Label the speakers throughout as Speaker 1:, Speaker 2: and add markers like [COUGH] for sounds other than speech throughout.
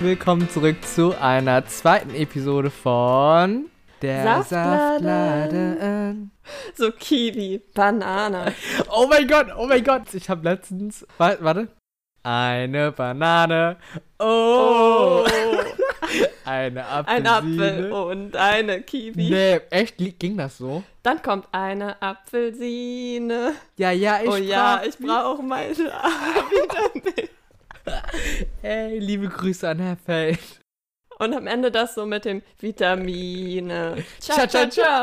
Speaker 1: Willkommen zurück zu einer zweiten Episode von der
Speaker 2: Saftladen. So Kiwi, Banane.
Speaker 1: Oh mein Gott, oh mein Gott. Ich habe letztens. wa- Warte. Eine Banane. Oh. Eine
Speaker 2: Ein
Speaker 1: Apfelsine.
Speaker 2: Apfel und eine Kiwi.
Speaker 1: Nee, echt ging das so?
Speaker 2: Dann kommt eine Apfelsine.
Speaker 1: Ja, ja, ich
Speaker 2: oh ja,
Speaker 1: brauch-
Speaker 2: ich brauche meine A-Vitamin. [LAUGHS]
Speaker 1: Hey, liebe Grüße an Herr Feld.
Speaker 2: Und am Ende das so mit dem Vitamine.
Speaker 1: Cha, cha, cha.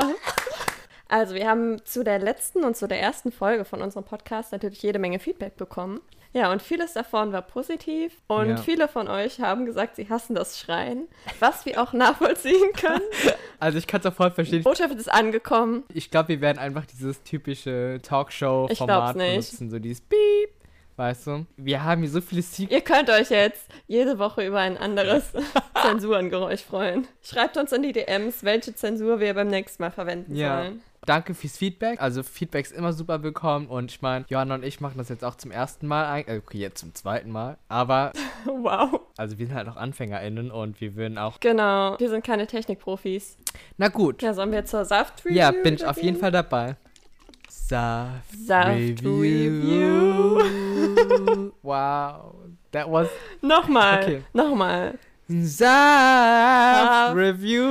Speaker 2: Also, wir haben zu der letzten und zu der ersten Folge von unserem Podcast natürlich jede Menge Feedback bekommen. Ja, und vieles davon war positiv. Und
Speaker 1: Ja.
Speaker 2: viele von euch haben gesagt, sie hassen das Schreien, was wir auch nachvollziehen können. [LAUGHS]
Speaker 1: Also ich kann es auch voll verstehen.
Speaker 2: Die Botschaft ist angekommen.
Speaker 1: Ich glaube, wir werden einfach dieses typische Talkshow-Format benutzen. So dieses Beep. Weißt du? Wir haben hier so viele Secrets.
Speaker 2: Ihr könnt euch jetzt jede Woche über ein anderes [LAUGHS] Zensurengeräusch freuen. Schreibt uns in die DMs, welche Zensur wir beim nächsten Mal verwenden
Speaker 1: Ja.
Speaker 2: sollen.
Speaker 1: Danke fürs Feedback. Also Feedback ist immer super willkommen. Und ich meine, Johanna und ich machen das jetzt auch zum ersten Mal. äh, Okay, jetzt zum zweiten Mal. Aber, [LAUGHS]
Speaker 2: Wow.
Speaker 1: also wir sind halt auch AnfängerInnen und wir würden auch.
Speaker 2: Genau, wir sind keine Technikprofis.
Speaker 1: Na gut.
Speaker 2: Ja, sollen wir zur Saft-Review
Speaker 1: Ja, bin ich auf jeden Fall dabei. Saft,
Speaker 2: Saft
Speaker 1: Review. Wow. That was
Speaker 2: Nochmal,
Speaker 1: Okay.
Speaker 2: nochmal.
Speaker 1: Saft Review.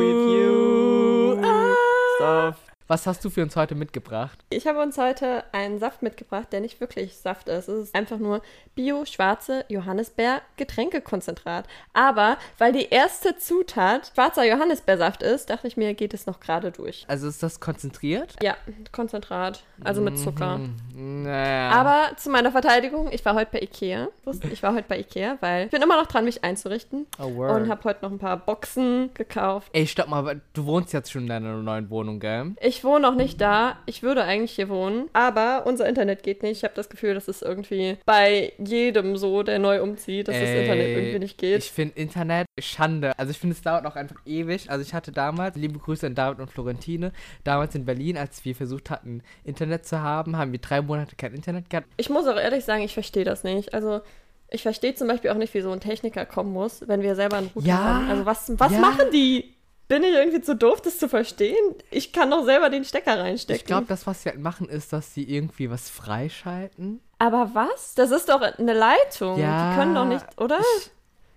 Speaker 2: Review. Ah.
Speaker 1: Saft. Was hast du für uns heute mitgebracht?
Speaker 2: Ich habe uns heute einen Saft mitgebracht, der nicht wirklich Saft ist. Es ist einfach nur Bio-schwarze Johannisbeer-Getränkekonzentrat. Aber weil die erste Zutat schwarzer Johannisbeersaft ist, dachte ich mir, geht es noch gerade durch.
Speaker 1: Also ist das konzentriert?
Speaker 2: Ja, Konzentrat, also mit Zucker.
Speaker 1: Mhm. Naja.
Speaker 2: Aber zu meiner Verteidigung, ich war heute bei Ikea. Ich war heute bei Ikea, weil ich bin immer noch dran, mich einzurichten.
Speaker 1: Oh, word.
Speaker 2: Und habe heute noch ein paar Boxen gekauft.
Speaker 1: Ey, stopp mal, du wohnst jetzt schon in deiner neuen Wohnung, gell?
Speaker 2: Ich wohne noch nicht da. Ich würde eigentlich hier wohnen. Aber unser Internet geht nicht. Ich habe das Gefühl, das ist irgendwie bei jedem so, der neu umzieht, dass das
Speaker 1: Ey,
Speaker 2: Internet irgendwie nicht geht.
Speaker 1: Ich finde Internet Schande. Also ich finde, es dauert auch einfach ewig. Also ich hatte damals, liebe Grüße an David und Florentine, damals in Berlin, als wir versucht hatten, Internet zu haben, haben wir drei Monate kein Internet gehabt.
Speaker 2: Ich muss auch ehrlich sagen, ich verstehe das nicht. Also, ich verstehe zum Beispiel auch nicht, wie so ein Techniker kommen muss, wenn wir selber einen Router
Speaker 1: Ja,
Speaker 2: haben. Also, was, was
Speaker 1: ja.
Speaker 2: machen die? Bin ich irgendwie zu doof, das zu verstehen? Ich kann doch selber den Stecker reinstecken.
Speaker 1: Ich glaube, das, was sie halt machen, ist, dass sie irgendwie was freischalten.
Speaker 2: Aber was? Das ist doch eine Leitung.
Speaker 1: Ja,
Speaker 2: Die können doch nicht, oder?
Speaker 1: Ich,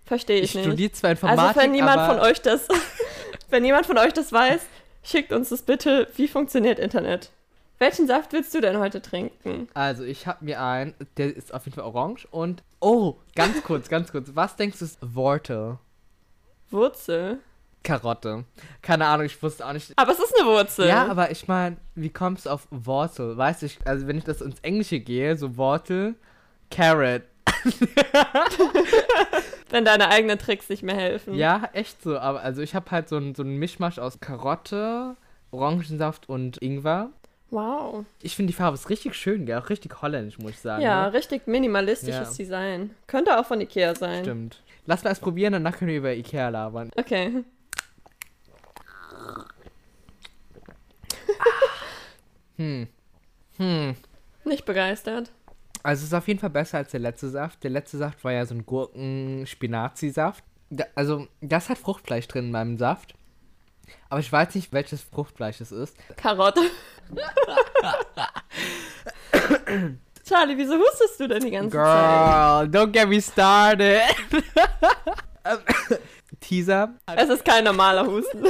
Speaker 2: Verstehe ich,
Speaker 1: ich
Speaker 2: nicht.
Speaker 1: studiere zwar Informatik,
Speaker 2: also, wenn
Speaker 1: aber
Speaker 2: von euch das, [LAUGHS] wenn niemand von euch das weiß, schickt uns das bitte. Wie funktioniert Internet? Welchen Saft willst du denn heute trinken?
Speaker 1: Also, ich habe mir einen, der ist auf jeden Fall orange und. Oh, ganz kurz, ganz kurz. Was denkst du ist Worte?
Speaker 2: Wurzel.
Speaker 1: Karotte. Keine Ahnung, ich wusste auch nicht.
Speaker 2: Aber es ist eine Wurzel.
Speaker 1: Ja, aber ich meine, wie kommst du auf Wortel? Weißt du, ich, also wenn ich das ins Englische gehe, so Wortel, Carrot. [LAUGHS]
Speaker 2: Wenn deine eigenen Tricks nicht mehr helfen.
Speaker 1: Ja, echt so. Aber also ich habe halt so einen so einen Mischmasch aus Karotte, Orangensaft und Ingwer.
Speaker 2: Wow.
Speaker 1: Ich finde die Farbe ist richtig schön, gell? Auch richtig holländisch, muss ich sagen.
Speaker 2: Ja,
Speaker 1: ne?
Speaker 2: richtig minimalistisches
Speaker 1: Ja.
Speaker 2: Design. Könnte auch von Ikea sein.
Speaker 1: Stimmt. Lass mal es probieren, danach können wir über Ikea labern.
Speaker 2: Okay.
Speaker 1: Hm. Hm.
Speaker 2: Nicht begeistert.
Speaker 1: Also es ist auf jeden Fall besser als der letzte Saft. Der letzte Saft war ja so ein Gurken-Spinazi-Saft. Da, also das hat Fruchtfleisch drin in meinem Saft. Aber ich weiß nicht, welches Fruchtfleisch es ist.
Speaker 2: Karotte. [LAUGHS] Charlie, wieso hustest du denn die ganze Zeit?
Speaker 1: Girl, don't get me started. [LAUGHS] Teaser.
Speaker 2: Es ist kein normaler Husten.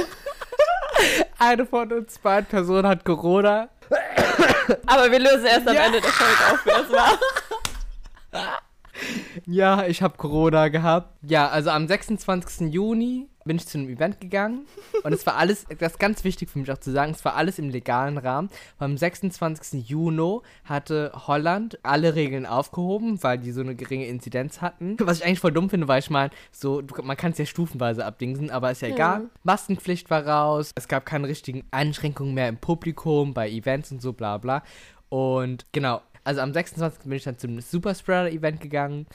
Speaker 1: Eine von uns beiden Personen hat Corona.
Speaker 2: Aber wir lösen erst am
Speaker 1: Ja.
Speaker 2: Ende der Folge auf, wer es war. [LAUGHS]
Speaker 1: Ja, ich habe Corona gehabt. Ja, also am 26. Juni bin ich zu einem Event gegangen und es war alles, das ist ganz wichtig für mich auch zu sagen, es war alles im legalen Rahmen. Am 26. Juni hatte Holland alle Regeln aufgehoben, weil die so eine geringe Inzidenz hatten. Was ich eigentlich voll dumm finde, weil ich meine, so, man kann es ja stufenweise abdingsen, aber ist ja
Speaker 2: Ja.
Speaker 1: egal. Maskenpflicht war raus, es gab keine richtigen Einschränkungen mehr im Publikum, bei Events und so, bla bla. Und genau, also am 26. bin ich dann zum Superspreader-Event gegangen.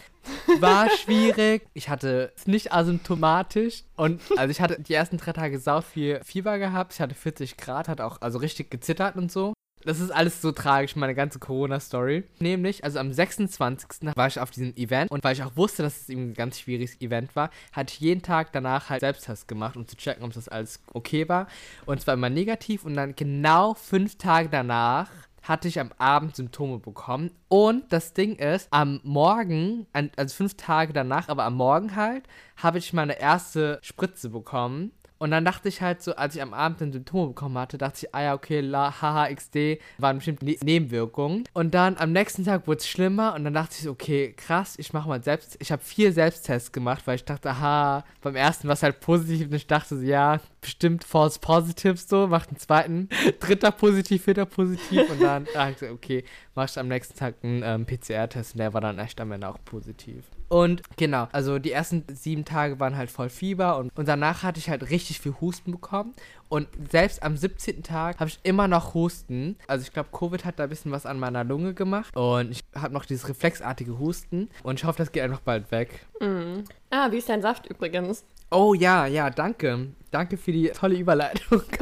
Speaker 1: War [LAUGHS] schwierig. Ich hatte es nicht asymptomatisch. Und also ich hatte die ersten drei Tage sau viel Fieber gehabt. Ich hatte 40 Grad, hat auch also richtig gezittert und so. Das ist alles so tragisch, meine ganze Corona-Story. Nämlich, also am 26. war ich auf diesem Event und weil ich auch wusste, dass es eben ein ganz schwieriges Event war, hatte ich jeden Tag danach halt Selbsttest gemacht, um zu checken, ob das alles okay war. Und zwar immer negativ und dann genau fünf Tage danach hatte ich am Abend Symptome bekommen. Und das Ding ist, am Morgen, also fünf Tage danach, aber am Morgen halt, habe ich meine erste Spritze bekommen. Und dann dachte ich halt so, als ich am Abend dann Symptome bekommen hatte, dachte ich, ah ja, okay, la, haha, XD, waren bestimmt ne Nebenwirkungen. Und dann am nächsten Tag wurde es schlimmer und dann dachte ich, okay, krass, ich mache mal selbst, ich habe vier Selbsttests gemacht, weil ich dachte, aha, beim ersten war es halt positiv und ich dachte so, ja, bestimmt false positive so, macht einen zweiten, [LAUGHS] dritter positiv, vierter positiv und dann dachte ich okay, mach ich am nächsten Tag einen ähm, PCR-Test und der war dann echt am Ende auch positiv. Und genau, also die ersten sieben Tage waren halt voll Fieber und, und danach hatte ich halt richtig viel Husten bekommen. Und selbst am 17. Tag habe ich immer noch Husten. Also ich glaube, Covid hat da ein bisschen was an meiner Lunge gemacht. Und ich habe noch dieses reflexartige Husten. Und ich hoffe, das geht einfach bald weg.
Speaker 2: Mm. Ah, wie ist dein Saft übrigens?
Speaker 1: Oh ja, ja, danke. Danke für die tolle Überleitung. [LAUGHS]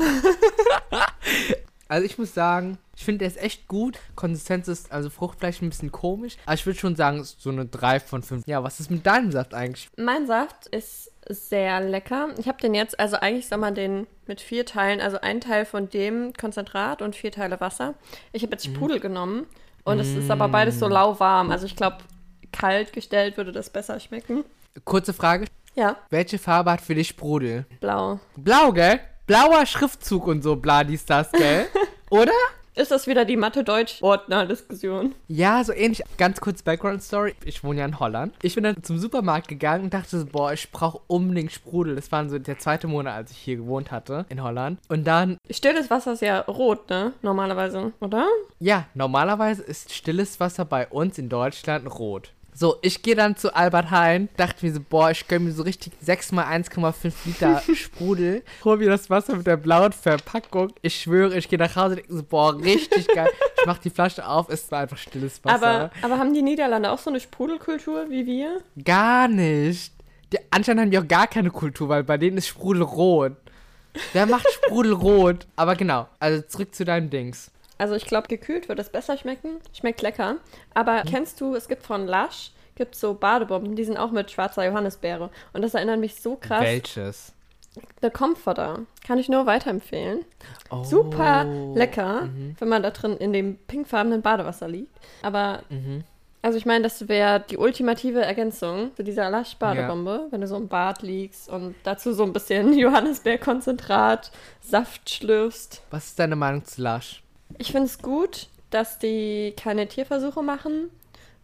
Speaker 1: also ich muss sagen, ich finde, der ist echt gut. Konsistenz ist, also Fruchtfleisch ein bisschen komisch. Aber ich würde schon sagen, so eine 3 von 5. Ja, was ist mit deinem Saft eigentlich?
Speaker 2: Mein Saft ist sehr lecker. Ich habe den jetzt, also eigentlich soll man den mit vier Teilen, also ein Teil von dem Konzentrat und vier Teile Wasser. Ich habe jetzt mhm. Sprudel mhm. genommen und mm. es ist aber beides so lauwarm. Also ich glaube, kalt gestellt würde das besser schmecken.
Speaker 1: Kurze Frage.
Speaker 2: Ja.
Speaker 1: Welche Farbe hat für dich Sprudel?
Speaker 2: Blau.
Speaker 1: Blau, gell? Blauer Schriftzug und so, bla, dies, das, gell? [LAUGHS] Oder?
Speaker 2: Ist das wieder die Mathe-Deutsch-Ordner-Diskussion?
Speaker 1: Ja, so ähnlich. Ganz kurz Background-Story. Ich wohne ja in Holland. Ich bin dann zum Supermarkt gegangen und dachte so, boah, ich brauche unbedingt Sprudel. Das war so der zweite Monat, als ich hier gewohnt hatte, in Holland. Und dann...
Speaker 2: Stilles Wasser ist ja rot, ne? Normalerweise, oder?
Speaker 1: Ja, normalerweise ist stilles Wasser bei uns in Deutschland rot. So, ich gehe dann zu Albert Hein, dachte mir so, boah, ich gönne mir so richtig 6 mal 1,5 Liter [LAUGHS] Sprudel, hol mir das Wasser mit der blauen Verpackung. Ich schwöre, ich gehe nach Hause und denke so, boah, richtig geil. Ich mach die Flasche auf, es war einfach stilles Wasser.
Speaker 2: Aber, aber haben die Niederlande auch so eine Sprudelkultur wie wir?
Speaker 1: Gar nicht. Die, anscheinend haben die auch gar keine Kultur, weil bei denen ist Sprudel rot. Wer macht Sprudel rot? Aber genau, also zurück zu deinen Dings.
Speaker 2: Also ich glaube, gekühlt würde es besser schmecken. Schmeckt lecker. Aber hm. kennst du, es gibt von Lush, gibt so Badebomben, die sind auch mit schwarzer Johannisbeere. Und das erinnert mich so krass.
Speaker 1: Welches?
Speaker 2: The Comforter. Kann ich nur weiterempfehlen. Oh. Super lecker, mhm. wenn man da drin in dem pinkfarbenen Badewasser liegt. Aber, mhm. also ich meine, das wäre die ultimative Ergänzung zu dieser Lush-Badebombe, ja. wenn du so im Bad liegst und dazu so ein bisschen [LAUGHS] Johannisbeerkonzentrat, Saft schlürfst.
Speaker 1: Was ist deine Meinung zu Lush?
Speaker 2: Ich finde es gut, dass die keine Tierversuche machen.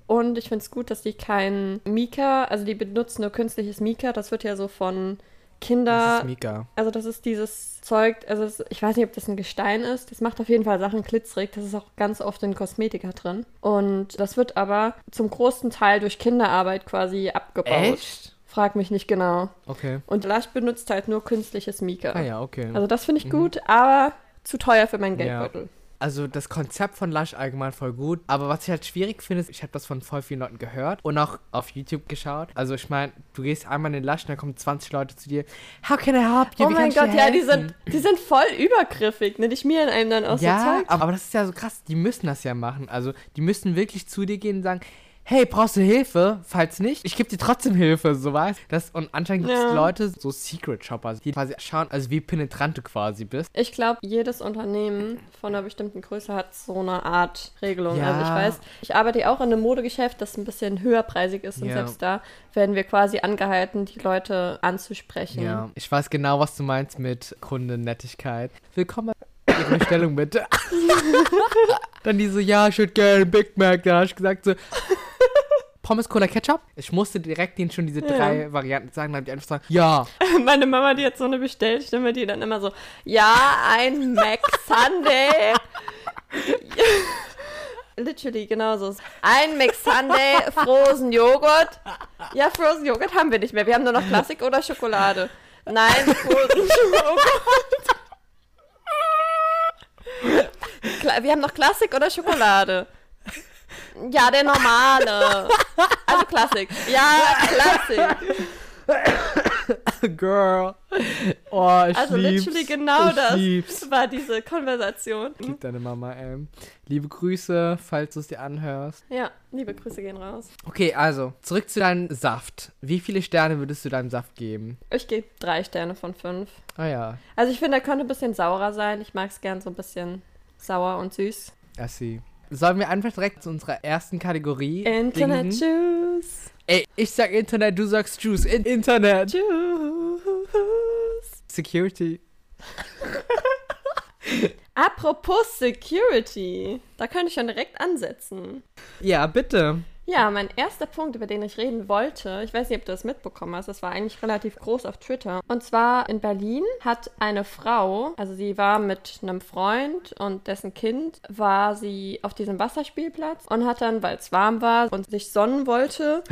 Speaker 2: Und ich finde es gut, dass die kein Mika, also die benutzen nur künstliches Mika. Das wird ja so von Kinder. Das
Speaker 1: ist Mika.
Speaker 2: Also das ist dieses Zeug, also es, ich weiß nicht, ob das ein Gestein ist. Das macht auf jeden Fall Sachen glitzerig. Das ist auch ganz oft in Kosmetika drin. Und das wird aber zum großen Teil durch Kinderarbeit quasi abgebaut.
Speaker 1: Echt?
Speaker 2: Frag mich nicht genau.
Speaker 1: Okay.
Speaker 2: Und Lush benutzt halt nur künstliches Mika.
Speaker 1: Ah ja, okay.
Speaker 2: Also das finde ich mhm. gut, aber zu teuer für meinen Geldbeutel.
Speaker 1: Ja. Also das Konzept von Lush allgemein voll gut. Aber was ich halt schwierig finde, ist, ich habe das von voll vielen Leuten gehört und auch auf YouTube geschaut. Also ich meine, du gehst einmal in den Lush und dann kommen 20 Leute zu dir. How can I help you?
Speaker 2: Oh Wie mein Gott, ja, die sind, die sind voll übergriffig, ne? Die schmieren einem dann aus
Speaker 1: ja,
Speaker 2: so Zeug.
Speaker 1: aber das ist ja so krass. Die müssen das ja machen. Also die müssen wirklich zu dir gehen und sagen, hey, brauchst du Hilfe? Falls nicht, ich gebe dir trotzdem Hilfe, so weißt das Und anscheinend gibt es ja. Leute, so Secret Shoppers, die quasi schauen, also wie penetrant du quasi bist.
Speaker 2: Ich glaube, jedes Unternehmen von einer bestimmten Größe hat so eine Art Regelung. Ja. Also ich weiß, ich arbeite auch in einem Modegeschäft, das ein bisschen höherpreisig ist und ja. selbst da werden wir quasi angehalten, die Leute anzusprechen.
Speaker 1: Ja, ich weiß genau, was du meinst mit Kundennettigkeit. Willkommen ihre Bestellung bitte. [LAUGHS] Dann die so, ja, ich würde gerne Big Mac. Da habe ich gesagt so, Pommes, Cola, Ketchup. Ich musste direkt denen schon diese drei ja. Varianten sagen, dann die einfach sagen, ja. [LAUGHS]
Speaker 2: Meine Mama, die hat so eine Bestellstimme, die dann immer so, ja, ein Mac Sunday. [LAUGHS] Literally, genauso. Ein Mix Sunday, Frozen Joghurt. Ja, Frozen Joghurt haben wir nicht mehr. Wir haben nur noch Klassik oder Schokolade. Nein, Frozen [LAUGHS] Joghurt. wir haben noch Klassik oder Schokolade. Ja, der normale. Also Klassik. Ja, Klassik. [LAUGHS]
Speaker 1: Girl. Oh, ich
Speaker 2: Also
Speaker 1: lieb's.
Speaker 2: literally genau
Speaker 1: ich
Speaker 2: das
Speaker 1: Lieb's.
Speaker 2: war diese Konversation.
Speaker 1: Lieb deine Mama, ey. Liebe Grüße, falls du es dir anhörst.
Speaker 2: Ja, liebe Grüße gehen raus.
Speaker 1: Okay, also, zurück zu deinem Saft. Wie viele Sterne würdest du deinem Saft geben?
Speaker 2: Ich gebe drei Sterne von fünf.
Speaker 1: Ah ja,
Speaker 2: Also ich finde, er könnte ein bisschen saurer sein. Ich mag es gern so ein bisschen sauer und süß.
Speaker 1: I see. Sollen wir einfach direkt zu unserer ersten Kategorie
Speaker 2: Internet
Speaker 1: dingen?
Speaker 2: Juice.
Speaker 1: Ey, ich sag Internet, du sagst Juice. In Internet.
Speaker 2: Juice.
Speaker 1: Security. [LAUGHS]
Speaker 2: Apropos Security. Da könnte ich schon direkt ansetzen.
Speaker 1: Ja, bitte.
Speaker 2: Ja, mein erster Punkt, über den ich reden wollte, ich weiß nicht, ob du das mitbekommen hast, das war eigentlich relativ groß auf Twitter. Und zwar in Berlin hat eine Frau, also sie war mit einem Freund und dessen Kind, war sie auf diesem Wasserspielplatz und hat dann, weil es warm war und sich sonnen wollte,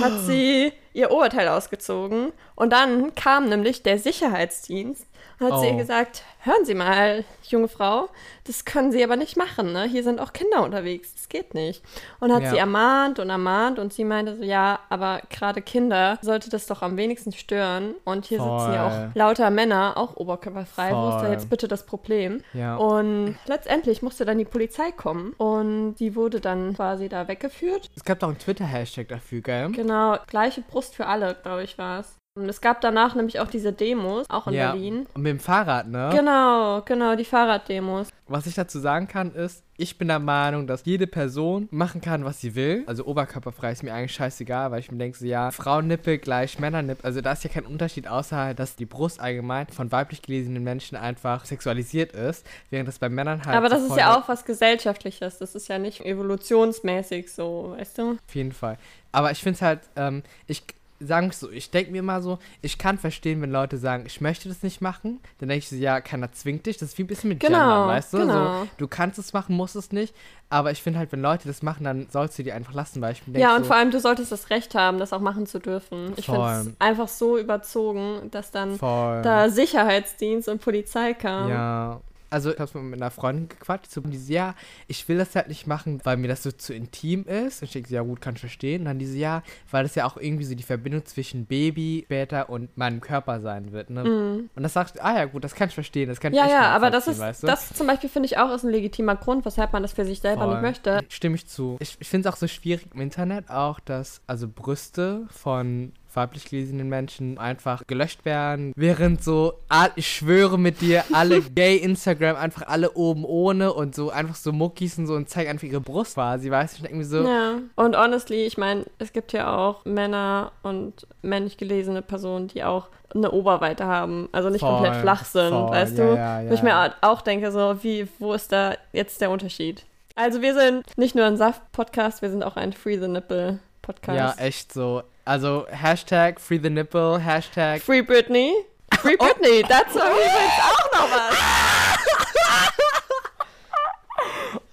Speaker 2: hat sie [GASPS] ihr Oberteil ausgezogen. Und dann kam nämlich der Sicherheitsdienst und hat sie
Speaker 1: Oh.
Speaker 2: ihr gesagt, hören Sie mal, junge Frau, das können Sie aber nicht machen, ne? Hier sind auch Kinder unterwegs, das geht nicht. Und hat
Speaker 1: Ja.
Speaker 2: sie ermahnt und ermahnt und sie meinte so, ja, aber gerade Kinder sollte das doch am wenigsten stören. Und hier sitzen ja
Speaker 1: Voll.
Speaker 2: auch lauter Männer, auch oberkörperfrei. Wo ist da
Speaker 1: Voll.
Speaker 2: jetzt bitte das Problem?
Speaker 1: Ja.
Speaker 2: Und letztendlich musste dann die Polizei kommen und die wurde dann quasi da weggeführt.
Speaker 1: Es gab doch einen Twitter-Hashtag dafür, gell?
Speaker 2: Genau, gleiche Brust für alle, glaube ich, war es. Und es gab danach nämlich auch diese Demos, auch in
Speaker 1: ja.
Speaker 2: Berlin.
Speaker 1: Und mit dem Fahrrad, ne?
Speaker 2: Genau, genau, die Fahrraddemos.
Speaker 1: Was ich dazu sagen kann, ist, ich bin der Meinung, dass jede Person machen kann, was sie will. Also oberkörperfrei ist mir eigentlich scheißegal, weil ich mir denke, so, ja, Frauennippel gleich Männernippel. Also da ist ja kein Unterschied, außer halt, dass die Brust allgemein von weiblich gelesenen Menschen einfach sexualisiert ist, während das bei Männern halt.
Speaker 2: Aber das ist ja auch was Gesellschaftliches. Das ist ja nicht evolutionsmäßig so, weißt du?
Speaker 1: Auf jeden Fall. Aber ich finde es halt, ähm, ich sagen so, ich denke mir immer so, ich kann verstehen, wenn Leute sagen, ich möchte das nicht machen. Dann denke ich so, ja, keiner zwingt dich. Das ist wie ein bisschen mit
Speaker 2: Genau,
Speaker 1: Gendern, weißt du?
Speaker 2: genau.
Speaker 1: So, du kannst es machen, musst es nicht. Aber ich finde halt, wenn Leute das machen, dann sollst du die einfach lassen, weil ich mir denke
Speaker 2: Ja, und
Speaker 1: so,
Speaker 2: vor allem, du solltest das Recht haben, das auch machen zu dürfen. Ich finde es einfach so überzogen, dass dann
Speaker 1: voll.
Speaker 2: da Sicherheitsdienst und Polizei kam.
Speaker 1: Ja. Also ich habe mit einer Freundin gequatscht, so, und die so, ja, ich will das halt nicht machen, weil mir das so zu intim ist. Und ich denke, so, ja gut, kann ich verstehen. Und dann diese, ja, weil das ja auch irgendwie so die Verbindung zwischen Baby später und meinem Körper sein wird, ne?
Speaker 2: Mhm.
Speaker 1: Und das sagst du, ah ja gut, das kann ich verstehen, das kann ich
Speaker 2: Ja, ja, aber das ist,
Speaker 1: weißt du?
Speaker 2: das zum Beispiel finde ich auch ist ein legitimer Grund, weshalb man das für sich selber
Speaker 1: Voll.
Speaker 2: nicht möchte.
Speaker 1: Stimme ich zu. Ich, ich finde es auch so schwierig im Internet auch, dass also Brüste von weiblich gelesenen Menschen einfach gelöscht werden, während so, ich schwöre mit dir, alle [LAUGHS] gay Instagram einfach alle oben ohne und so einfach so Muckis und so und zeigen einfach ihre Brust quasi, weißt du, ich denke mir so,
Speaker 2: Ja, und honestly, ich meine, es gibt ja auch Männer und männlich gelesene Personen, die auch eine Oberweite haben, also nicht
Speaker 1: Voll,
Speaker 2: komplett flach sind,
Speaker 1: voll,
Speaker 2: weißt
Speaker 1: ja,
Speaker 2: du?
Speaker 1: ja, ja.
Speaker 2: Wo ich mir auch denke, so, wie, wo ist da jetzt der Unterschied? Also wir sind nicht nur ein Saft-Podcast, wir sind auch ein Free the Nipple-Podcast.
Speaker 1: ja, echt so. Also Hashtag Free the Nipple, Hashtag
Speaker 2: Free Britney. Free [LAUGHS] Britney, dazu haben wir übrigens auch noch was. [LAUGHS]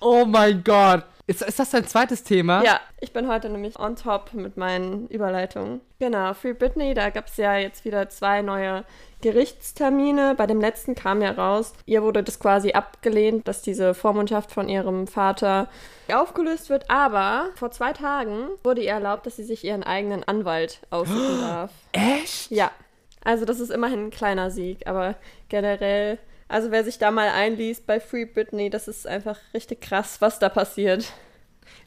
Speaker 1: Oh mein Gott. Ist, ist das dein zweites Thema?
Speaker 2: Ja, ich bin heute nämlich on top mit meinen Überleitungen. Genau, Free Britney, da gab es ja jetzt wieder zwei neue Gerichtstermine. Bei dem letzten kam ja raus, ihr wurde das quasi abgelehnt, dass diese Vormundschaft von ihrem Vater aufgelöst wird. Aber vor zwei Tagen wurde ihr erlaubt, dass sie sich ihren eigenen Anwalt aussuchen [GASPS] darf.
Speaker 1: Echt?
Speaker 2: Ja, also das ist immerhin ein kleiner Sieg, aber generell, also wer sich da mal einliest bei Free Britney, das ist einfach richtig krass, was da passiert.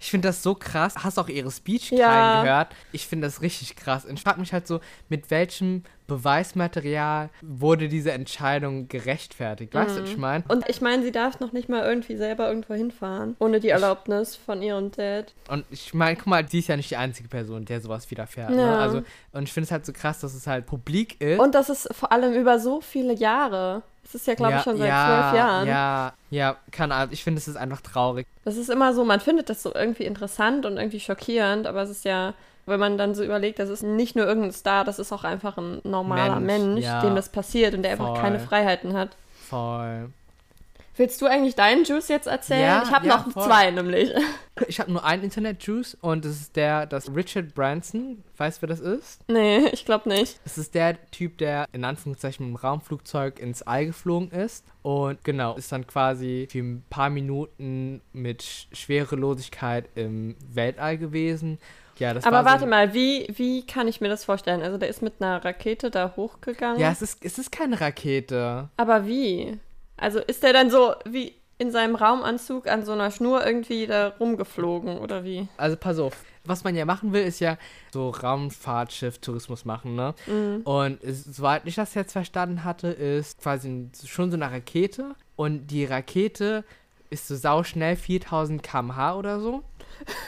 Speaker 1: Ich finde das so krass. Hast auch ihre Speech
Speaker 2: Ja.
Speaker 1: gehört? Ich finde das richtig krass. Und ich frage mich halt so, mit welchem Beweismaterial wurde diese Entscheidung gerechtfertigt? Weißt du, was ich meine?
Speaker 2: Und ich meine, sie darf noch nicht mal irgendwie selber irgendwo hinfahren, ohne die Erlaubnis von ihrem Dad.
Speaker 1: Und ich meine, guck mal, sie ist ja nicht die einzige Person, der sowas widerfährt. Ne?
Speaker 2: Ja.
Speaker 1: Also, und ich finde es halt so krass, dass es halt publik ist.
Speaker 2: Und das ist vor allem über so viele Jahre. Das ist ja, glaube ich, schon seit zwölf Jahren.
Speaker 1: Ja, ja, kann also ich finde, es ist einfach traurig.
Speaker 2: Das ist immer so, man findet das so irgendwie interessant und irgendwie schockierend, aber es ist ja, wenn man dann so überlegt, das ist nicht nur irgendein Star, das ist auch einfach ein normaler
Speaker 1: Mensch,
Speaker 2: Mensch,
Speaker 1: ja.
Speaker 2: dem das passiert und der einfach
Speaker 1: Voll.
Speaker 2: keine Freiheiten hat.
Speaker 1: Voll.
Speaker 2: Willst du eigentlich deinen Juice jetzt erzählen?
Speaker 1: Ja,
Speaker 2: ich habe
Speaker 1: ja,
Speaker 2: noch
Speaker 1: voll.
Speaker 2: zwei nämlich. [LAUGHS]
Speaker 1: Ich habe nur einen Internet-Juice und das ist der, das Richard Branson. Weißt du, wer das ist?
Speaker 2: nee, ich glaube nicht.
Speaker 1: Das ist der Typ, der in Anführungszeichen mit dem Raumflugzeug ins All geflogen ist. Und genau, ist dann quasi für ein paar Minuten mit Schwerelosigkeit im Weltall gewesen. Ja, das
Speaker 2: Aber
Speaker 1: war
Speaker 2: warte
Speaker 1: so,
Speaker 2: mal, wie, wie kann ich mir das vorstellen? Also der ist mit einer Rakete da hochgegangen.
Speaker 1: Ja, es ist, es ist keine Rakete.
Speaker 2: Aber wie? Also ist der dann so wie in seinem Raumanzug an so einer Schnur irgendwie da rumgeflogen oder wie?
Speaker 1: Also pass auf. Was man ja machen will, ist ja so Raumfahrtschiff-Tourismus machen, ne?
Speaker 2: Mhm.
Speaker 1: Und es, soweit ich das jetzt verstanden hatte, ist quasi schon so eine Rakete. Und die Rakete ist so sauschnell, 4000 km/h oder so.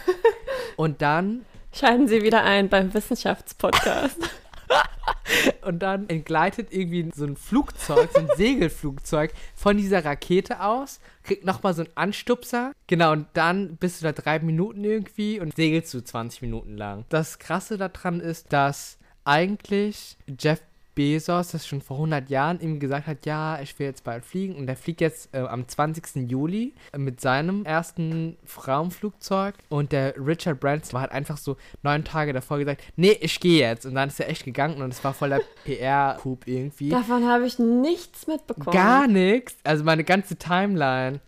Speaker 1: [LAUGHS] Und dann,
Speaker 2: Schalten Sie wieder ein beim Wissenschaftspodcast. [LAUGHS]
Speaker 1: und dann entgleitet irgendwie so ein Flugzeug, so ein Segelflugzeug von dieser Rakete aus, kriegt nochmal so einen Anstupser. Genau, und dann bist du da drei Minuten irgendwie und segelst du 20 Minuten lang. Das Krasse daran ist, dass eigentlich Jeff Bezos das schon vor 100 Jahren ihm gesagt hat, ja, ich will jetzt bald fliegen. Und er fliegt jetzt äh, am 20. Juli äh, mit seinem ersten Raumflugzeug. Und der Richard Branson hat einfach so neun Tage davor gesagt, nee, ich gehe jetzt. Und dann ist er echt gegangen und es war voller [LAUGHS] PR-Coup irgendwie.
Speaker 2: Davon habe ich nichts mitbekommen.
Speaker 1: Gar nichts. Also meine ganze Timeline.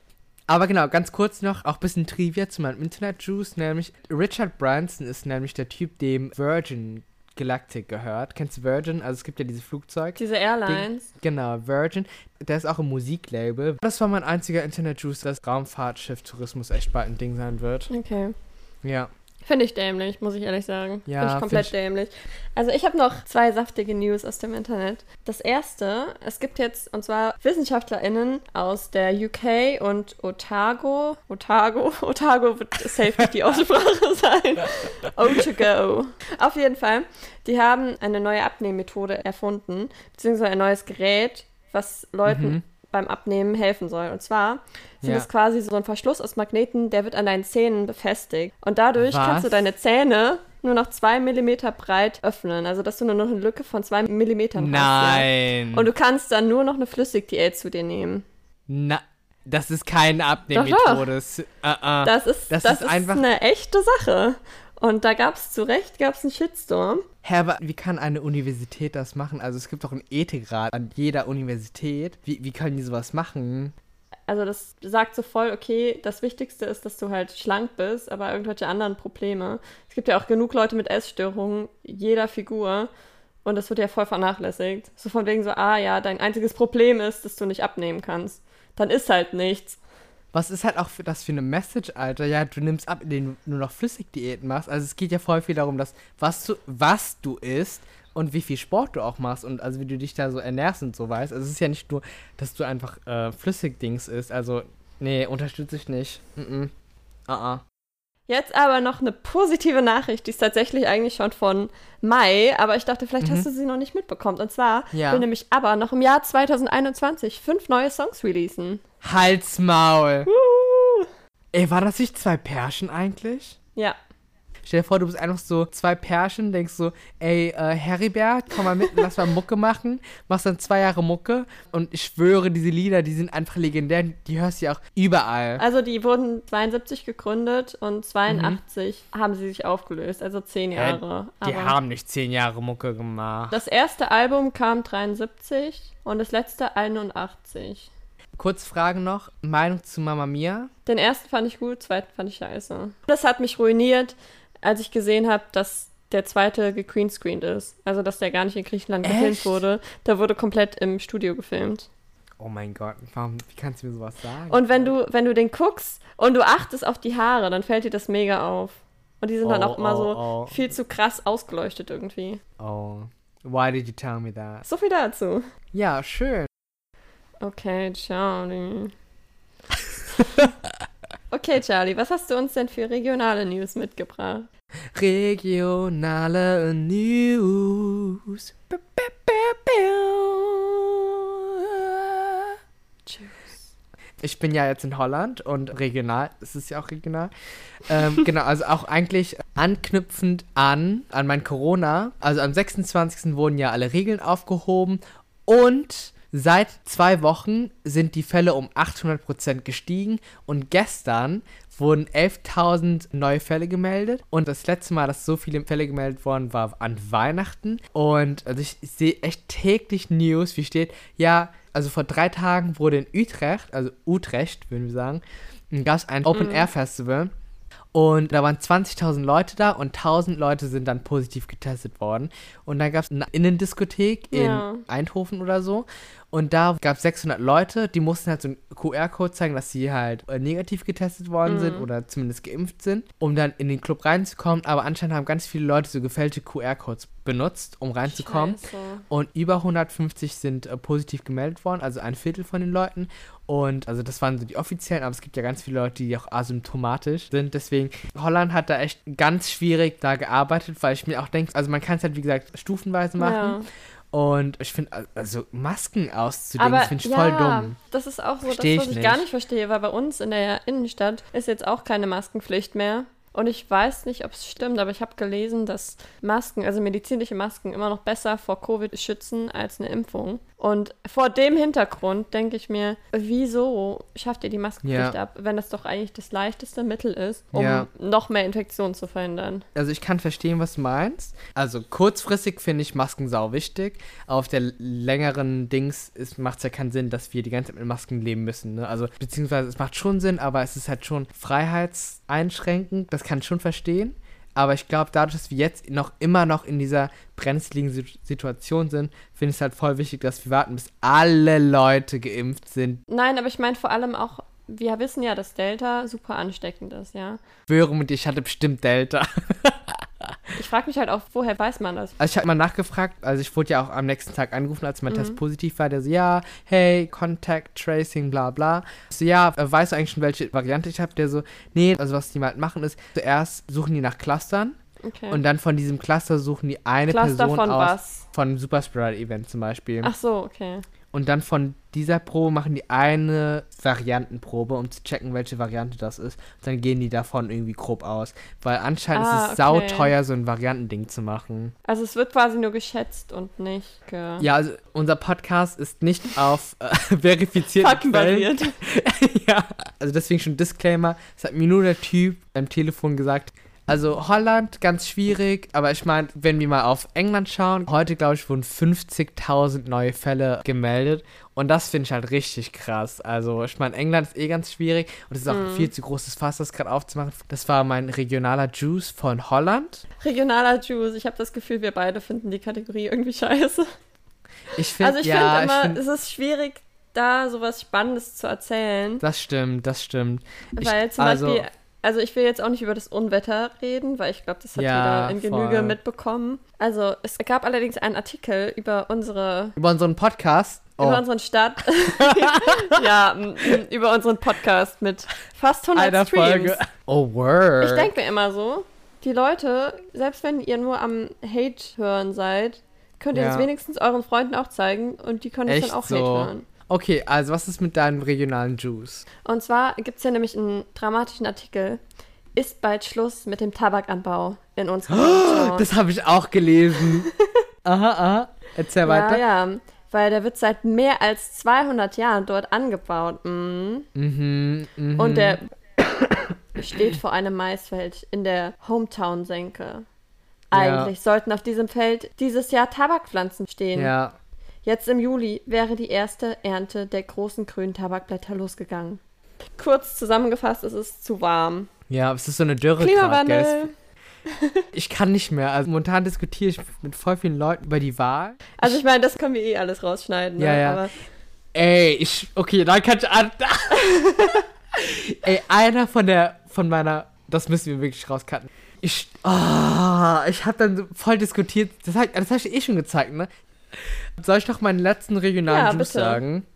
Speaker 1: Aber genau, ganz kurz noch, auch ein bisschen Trivia zu meinem Internet-Juice, nämlich Richard Branson ist nämlich der Typ, dem Virgin Galactic gehört. Kennst du Virgin? Also es gibt ja diese Flugzeug.
Speaker 2: Diese Airlines.
Speaker 1: Genau, Virgin. Der ist auch im Musiklabel. Das war mein einziger Internet-Juice, dass Raumfahrtschiff-Tourismus echt bald ein Ding sein wird.
Speaker 2: Okay.
Speaker 1: Ja.
Speaker 2: Finde ich dämlich, muss ich ehrlich sagen.
Speaker 1: Ja,
Speaker 2: Finde ich komplett
Speaker 1: find
Speaker 2: dämlich. Also ich habe noch zwei saftige News aus dem Internet. Das erste, es gibt jetzt, und zwar WissenschaftlerInnen aus der UK und Otago, Otago, [LAUGHS] Otago wird safe nicht die Aussprache [LAUGHS] sein. O2Go. Auf jeden Fall, die haben eine neue Abnehmmethode erfunden, beziehungsweise ein neues Gerät, was Leuten
Speaker 1: Mhm.
Speaker 2: Beim Abnehmen helfen soll. Und zwar sind
Speaker 1: Ja.
Speaker 2: es quasi so ein Verschluss aus Magneten, der wird an deinen Zähnen befestigt. Und dadurch
Speaker 1: Was?
Speaker 2: kannst du deine Zähne nur noch zwei Millimeter breit öffnen. Also, dass du nur noch eine Lücke von zwei Millimetern hast. Ja.
Speaker 1: Nein.
Speaker 2: Und du kannst dann nur noch eine Flüssigdiät zu dir nehmen.
Speaker 1: Na, das ist keine Abnehmmethode. Das- Äh, äh.
Speaker 2: Das ist,
Speaker 1: Das
Speaker 2: das
Speaker 1: ist
Speaker 2: ist
Speaker 1: einfach-
Speaker 2: eine echte Sache. Und da gab es zu Recht gab's einen Shitstorm.
Speaker 1: Hä, aber wie kann eine Universität das machen? Also es gibt doch einen Ethikrat an jeder Universität. Wie, wie können die sowas machen?
Speaker 2: Also das sagt so voll, okay, das Wichtigste ist, dass du halt schlank bist, aber irgendwelche anderen Probleme. Es gibt ja auch genug Leute mit Essstörungen, jeder Figur. Und das wird ja voll vernachlässigt. So von wegen so, ah ja, dein einziges Problem ist, dass du nicht abnehmen kannst. Dann ist halt nichts.
Speaker 1: Was ist halt auch für das für eine Message, Alter? Ja, du nimmst ab, indem du nur noch Flüssigdiäten machst. Also es geht ja voll viel darum, dass was du, was du isst und wie viel Sport du auch machst und also wie du dich da so ernährst und so weißt. Also es ist ja nicht nur, dass du einfach äh, Flüssigdings isst. Also, nee, unterstütze ich nicht. Mhm. Ah, ah.
Speaker 2: Jetzt aber noch eine positive Nachricht, die ist tatsächlich eigentlich schon von Mai, aber ich dachte, vielleicht
Speaker 1: Mhm.
Speaker 2: hast du sie noch nicht mitbekommen. Und zwar
Speaker 1: Ja.
Speaker 2: will nämlich aber noch im Jahr 2021 fünf neue Songs releasen.
Speaker 1: Halsmaul.
Speaker 2: Uh.
Speaker 1: Ey, war das nicht zwei Pärchen eigentlich?
Speaker 2: Ja,
Speaker 1: Stell dir vor, du bist einfach so zwei Pärchen, denkst so, ey, äh, Heribert, komm mal mit, lass mal Mucke machen. Machst dann zwei Jahre Mucke und ich schwöre, diese Lieder, die sind einfach legendär, die hörst du ja auch überall.
Speaker 2: also die wurden 72 gegründet und 82 haben sie sich aufgelöst, also zehn Jahre.
Speaker 1: Die
Speaker 2: Aber
Speaker 1: haben nicht zehn Jahre Mucke gemacht.
Speaker 2: das erste Album kam 73 und das letzte 81.
Speaker 1: Kurz Frage noch, Meinung zu Mama Mia?
Speaker 2: Den ersten fand ich gut, zweiten fand ich scheiße. Das hat mich ruiniert, als ich gesehen habe, dass der zweite gegreenscreened ist. Also, dass der gar nicht in Griechenland gefilmt
Speaker 1: Echt?
Speaker 2: wurde. Der wurde komplett im Studio gefilmt.
Speaker 1: Oh mein Gott, warum, wie kannst du mir sowas sagen?
Speaker 2: Und wenn du, wenn du den guckst und du achtest auf die Haare, dann fällt dir das mega auf. Und die sind dann
Speaker 1: Oh,
Speaker 2: auch immer so
Speaker 1: oh, oh.
Speaker 2: viel zu krass ausgeleuchtet irgendwie.
Speaker 1: Oh, why did you tell me that?
Speaker 2: So viel dazu.
Speaker 1: Ja, schön.
Speaker 2: Okay, Charlie. [LAUGHS] okay, Charlie, was hast du uns denn für regionale News mitgebracht?
Speaker 1: Regionale News. Ba, ba, ba.
Speaker 2: Tschüss.
Speaker 1: Ich bin ja jetzt in Holland und regional, es ist ja auch regional. Ähm, [LAUGHS] genau, also auch eigentlich anknüpfend an, an mein Corona. Also am 26. wurden ja alle Regeln aufgehoben und seit zwei Wochen sind die Fälle um 800% gestiegen und gestern wurden 11.000 neue Fälle gemeldet und das letzte Mal, dass so viele Fälle gemeldet worden war an Weihnachten und also ich, ich sehe echt täglich News, wie steht, ja, also vor drei Tagen wurde in Utrecht, also Utrecht, würden wir sagen, gab es ein Open-Air-Festival Und da waren 20.000 Leute da und 1.000 Leute sind dann positiv getestet worden. Und dann gab es eine Innendiskothek in
Speaker 2: Ja.
Speaker 1: Eindhoven oder so. Und da gab es 600 Leute, die mussten halt so einen QR-Code zeigen, dass sie halt äh, negativ getestet worden sind
Speaker 2: Mhm.
Speaker 1: oder zumindest geimpft sind, um dann in den Club reinzukommen. Aber anscheinend haben ganz viele Leute so gefälschte QR-Codes benutzt, um reinzukommen.
Speaker 2: Scheiße.
Speaker 1: Und über 150 sind äh, positiv gemeldet worden, also ein Viertel von den Leuten. Und also das waren so die offiziellen, aber es gibt ja ganz viele Leute, die auch asymptomatisch sind. Deswegen, Holland hat da echt ganz schwierig da gearbeitet, weil ich mir auch denke, also man kann es halt, wie gesagt, stufenweise machen.
Speaker 2: Ja.
Speaker 1: Und ich finde, also Masken auszulegen,
Speaker 2: Aber
Speaker 1: das finde ich
Speaker 2: ja,
Speaker 1: voll dumm.
Speaker 2: das ist auch so
Speaker 1: Versteh
Speaker 2: das, was
Speaker 1: ich
Speaker 2: ich gar
Speaker 1: nicht.
Speaker 2: nicht verstehe, weil bei uns in der Innenstadt ist jetzt auch keine Maskenpflicht mehr. Und ich weiß nicht, ob es stimmt, aber ich habe gelesen, dass Masken, also medizinische Masken, immer noch besser vor Covid schützen als eine Impfung. Und vor dem Hintergrund denke ich mir, wieso schafft ihr die Maskenpflicht
Speaker 1: Ja.
Speaker 2: ab, wenn das doch eigentlich das leichteste Mittel ist, um
Speaker 1: Ja.
Speaker 2: noch mehr Infektionen zu verhindern?
Speaker 1: Also ich kann verstehen, was du meinst. Also kurzfristig finde ich Masken sau wichtig. Auf der längeren Dings macht es ja keinen Sinn, dass wir die ganze Zeit mit Masken leben müssen. Ne? Also beziehungsweise es macht schon Sinn, aber es ist halt schon freiheitseinschränkend. Das kann ich schon verstehen. Aber ich glaube, dadurch, dass wir jetzt noch immer noch in dieser brenzligen Sit- Situation sind, finde ich es halt voll wichtig, dass wir warten, bis alle Leute geimpft sind.
Speaker 2: Nein, aber ich meine vor allem auch, wir wissen ja, dass Delta super ansteckend ist, ja.
Speaker 1: Schwöre mit dir, ich hatte bestimmt Delta. [LAUGHS]
Speaker 2: Ich frage mich halt auch, woher weiß man das?
Speaker 1: Also ich habe mal nachgefragt, also ich wurde ja auch am nächsten Tag angerufen, als
Speaker 2: Mhm.
Speaker 1: mein Test positiv war, der so, ja, hey, Contact Tracing, bla bla. Ich so, ja, äh, weißt du eigentlich schon, welche Variante ich habe? Der so, nee, also was die mal machen ist, zuerst suchen die nach Clustern
Speaker 2: Okay.
Speaker 1: und dann von diesem Cluster suchen die eine
Speaker 2: Cluster
Speaker 1: Person
Speaker 2: von
Speaker 1: aus.
Speaker 2: was?
Speaker 1: Von Superspreader-Event zum Beispiel.
Speaker 2: Ach so, okay.
Speaker 1: Und dann von dieser Probe machen die eine Variantenprobe, um zu checken, welche Variante das ist. Und dann gehen die davon irgendwie grob aus. Weil anscheinend
Speaker 2: Ah,
Speaker 1: ist es
Speaker 2: okay.
Speaker 1: sauteuer, so ein Variantending zu machen.
Speaker 2: Also es wird quasi nur geschätzt und nicht ge
Speaker 1: Ja, also unser Podcast ist nicht auf äh, [LAUGHS] verifizierten Quellen. [LAUGHS] ja, also deswegen schon Disclaimer. Es hat mir nur der Typ am Telefon gesagt. Also Holland, ganz schwierig, aber ich meine, wenn wir mal auf England schauen, heute glaube ich wurden 50.000 neue Fälle gemeldet und das finde ich halt richtig krass. Also ich meine, England ist eh ganz schwierig und es ist auch ein viel zu großes Fass, das gerade aufzumachen. Das war mein regionaler Juice von Holland.
Speaker 2: Regionaler Juice. Ich habe das Gefühl, wir beide finden die Kategorie irgendwie scheiße.
Speaker 1: Ich finde,
Speaker 2: Also ich
Speaker 1: ja,
Speaker 2: finde immer,
Speaker 1: find-
Speaker 2: es ist schwierig, da sowas Spannendes zu erzählen.
Speaker 1: das stimmt, das stimmt. Ich-
Speaker 2: weil zum
Speaker 1: also-
Speaker 2: Beispiel, also ich will jetzt auch nicht über das Unwetter reden, weil ich glaube, das hat
Speaker 1: Ja,
Speaker 2: jeder in Genüge
Speaker 1: voll.
Speaker 2: mitbekommen. Also es gab allerdings einen Artikel über unsere
Speaker 1: Über unseren Podcast. Oh,
Speaker 2: über unseren Stadt. [LAUGHS] [LAUGHS] ja, über unseren Podcast mit fast 100
Speaker 1: einer
Speaker 2: Streams.
Speaker 1: Folge. Oh, word.
Speaker 2: Ich denke mir immer so, die Leute, selbst wenn ihr nur am Hate hören seid, könnt ihr
Speaker 1: Ja.
Speaker 2: das wenigstens euren Freunden auch zeigen und die können es dann auch
Speaker 1: so?
Speaker 2: Hate hören.
Speaker 1: Okay, also was ist mit deinem regionalen Juice?
Speaker 2: Und zwar gibt es ja nämlich einen dramatischen Artikel. Ist bald Schluss mit dem Tabakanbau in unserer [GASPS] Region.
Speaker 1: Das habe ich auch gelesen. [LAUGHS] aha, aha. Erzähl
Speaker 2: ja,
Speaker 1: weiter.
Speaker 2: ja, weil der wird seit mehr als 200 Jahren dort angebaut. Mhm.
Speaker 1: Mhm, mhm.
Speaker 2: Und der [COUGHS] steht vor einem Maisfeld in der Hometown-Senke. Eigentlich sollten auf diesem Feld dieses Jahr Tabakpflanzen stehen.
Speaker 1: Ja,
Speaker 2: Jetzt im Juli wäre die erste Ernte der großen grünen Tabakblätter losgegangen. Kurz zusammengefasst, es ist zu warm.
Speaker 1: ja, es ist so eine Dürre?
Speaker 2: Klimawandel.
Speaker 1: Ich kann nicht mehr. Also momentan diskutiere ich mit voll vielen Leuten über die Wahl.
Speaker 2: Also ich meine, das können wir eh alles rausschneiden. Ne?
Speaker 1: Ja, ja.
Speaker 2: Aber
Speaker 1: Ey, ich. Okay, dann kann ich. an- [LAUGHS] Ey, einer von der. Von meiner. Das müssen wir wirklich rauscutten. Ich. ah, ich hab dann voll diskutiert. Das, hab, das hast du eh schon gezeigt, ne? Soll ich noch meinen letzten regionalen
Speaker 2: Ja,
Speaker 1: Juice
Speaker 2: bitte.
Speaker 1: sagen?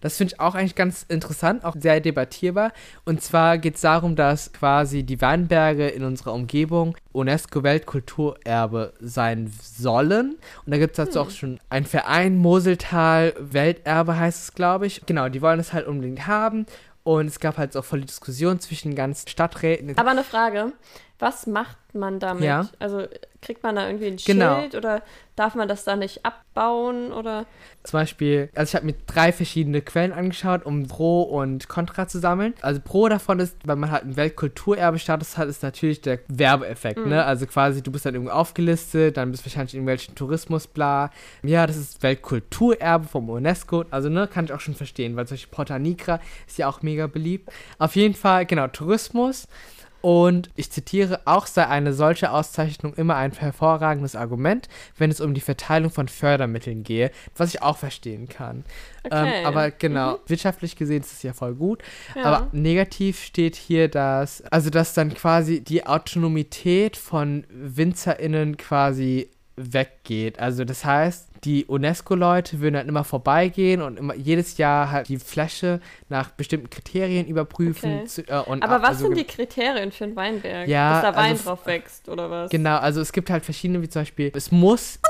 Speaker 1: Das finde ich auch eigentlich ganz interessant, auch sehr debattierbar. Und zwar geht es darum, dass quasi die Weinberge in unserer Umgebung UNESCO-Weltkulturerbe sein sollen. Und da gibt es dazu auch schon einen Verein, Moseltal Welterbe heißt es, glaube ich. Genau, die wollen es halt unbedingt haben. Und es gab halt auch voll die Diskussion zwischen den ganzen Stadträten.
Speaker 2: Aber eine Frage, was macht man damit?
Speaker 1: Ja.
Speaker 2: Also kriegt man da irgendwie ein
Speaker 1: Genau.
Speaker 2: Schild oder darf man das da nicht abbauen oder
Speaker 1: Zum Beispiel, also ich habe mir drei verschiedene Quellen angeschaut, um Pro und Contra zu sammeln. Also Pro davon ist, weil man halt einen Weltkulturerbe-Status hat, ist natürlich der Werbeeffekt, ne? Also quasi, du bist dann irgendwo aufgelistet, dann bist du wahrscheinlich in irgendwelchen Tourismus, bla. Ja, das ist Weltkulturerbe vom UNESCO. Also, ne, kann ich auch schon verstehen, weil solche Porta Nigra ist ja auch mega beliebt. Auf jeden Fall, genau, Tourismus. Und ich zitiere, auch sei eine solche Auszeichnung immer ein hervorragendes Argument, wenn es um die Verteilung von Fördermitteln gehe, was ich auch verstehen kann.
Speaker 2: Okay.
Speaker 1: Ähm, aber genau, wirtschaftlich gesehen ist es ja voll gut.
Speaker 2: Ja.
Speaker 1: Aber negativ steht hier, dass, also dass dann quasi die Autonomität von WinzerInnen quasi weggeht. Also das heißt, die UNESCO-Leute würden dann immer vorbeigehen und immer jedes Jahr halt die Fläche nach bestimmten Kriterien überprüfen.
Speaker 2: Okay.
Speaker 1: Zu, äh, und
Speaker 2: Aber
Speaker 1: ab-
Speaker 2: was
Speaker 1: also
Speaker 2: sind die Kriterien für einen Weinberg?
Speaker 1: Ja,
Speaker 2: Dass da Wein
Speaker 1: also-
Speaker 2: drauf wächst oder was?
Speaker 1: Genau, also es gibt halt verschiedene, wie zum Beispiel, es muss.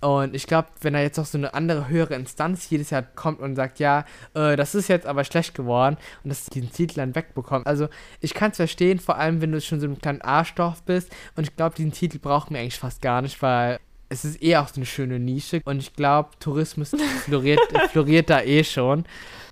Speaker 1: Und ich glaube, wenn da jetzt noch so eine andere höhere Instanz jedes Jahr kommt und sagt, ja, äh, das ist jetzt aber schlecht geworden und dass diesen Titel dann wegbekommt. Also ich kann es verstehen, vor allem wenn du schon so ein kleiner Arschstoff bist. Und ich glaube, diesen Titel brauchen wir eigentlich fast gar nicht, weil es ist eh auch so eine schöne Nische. Und ich glaube, Tourismus floriert, [LAUGHS] floriert da eh schon.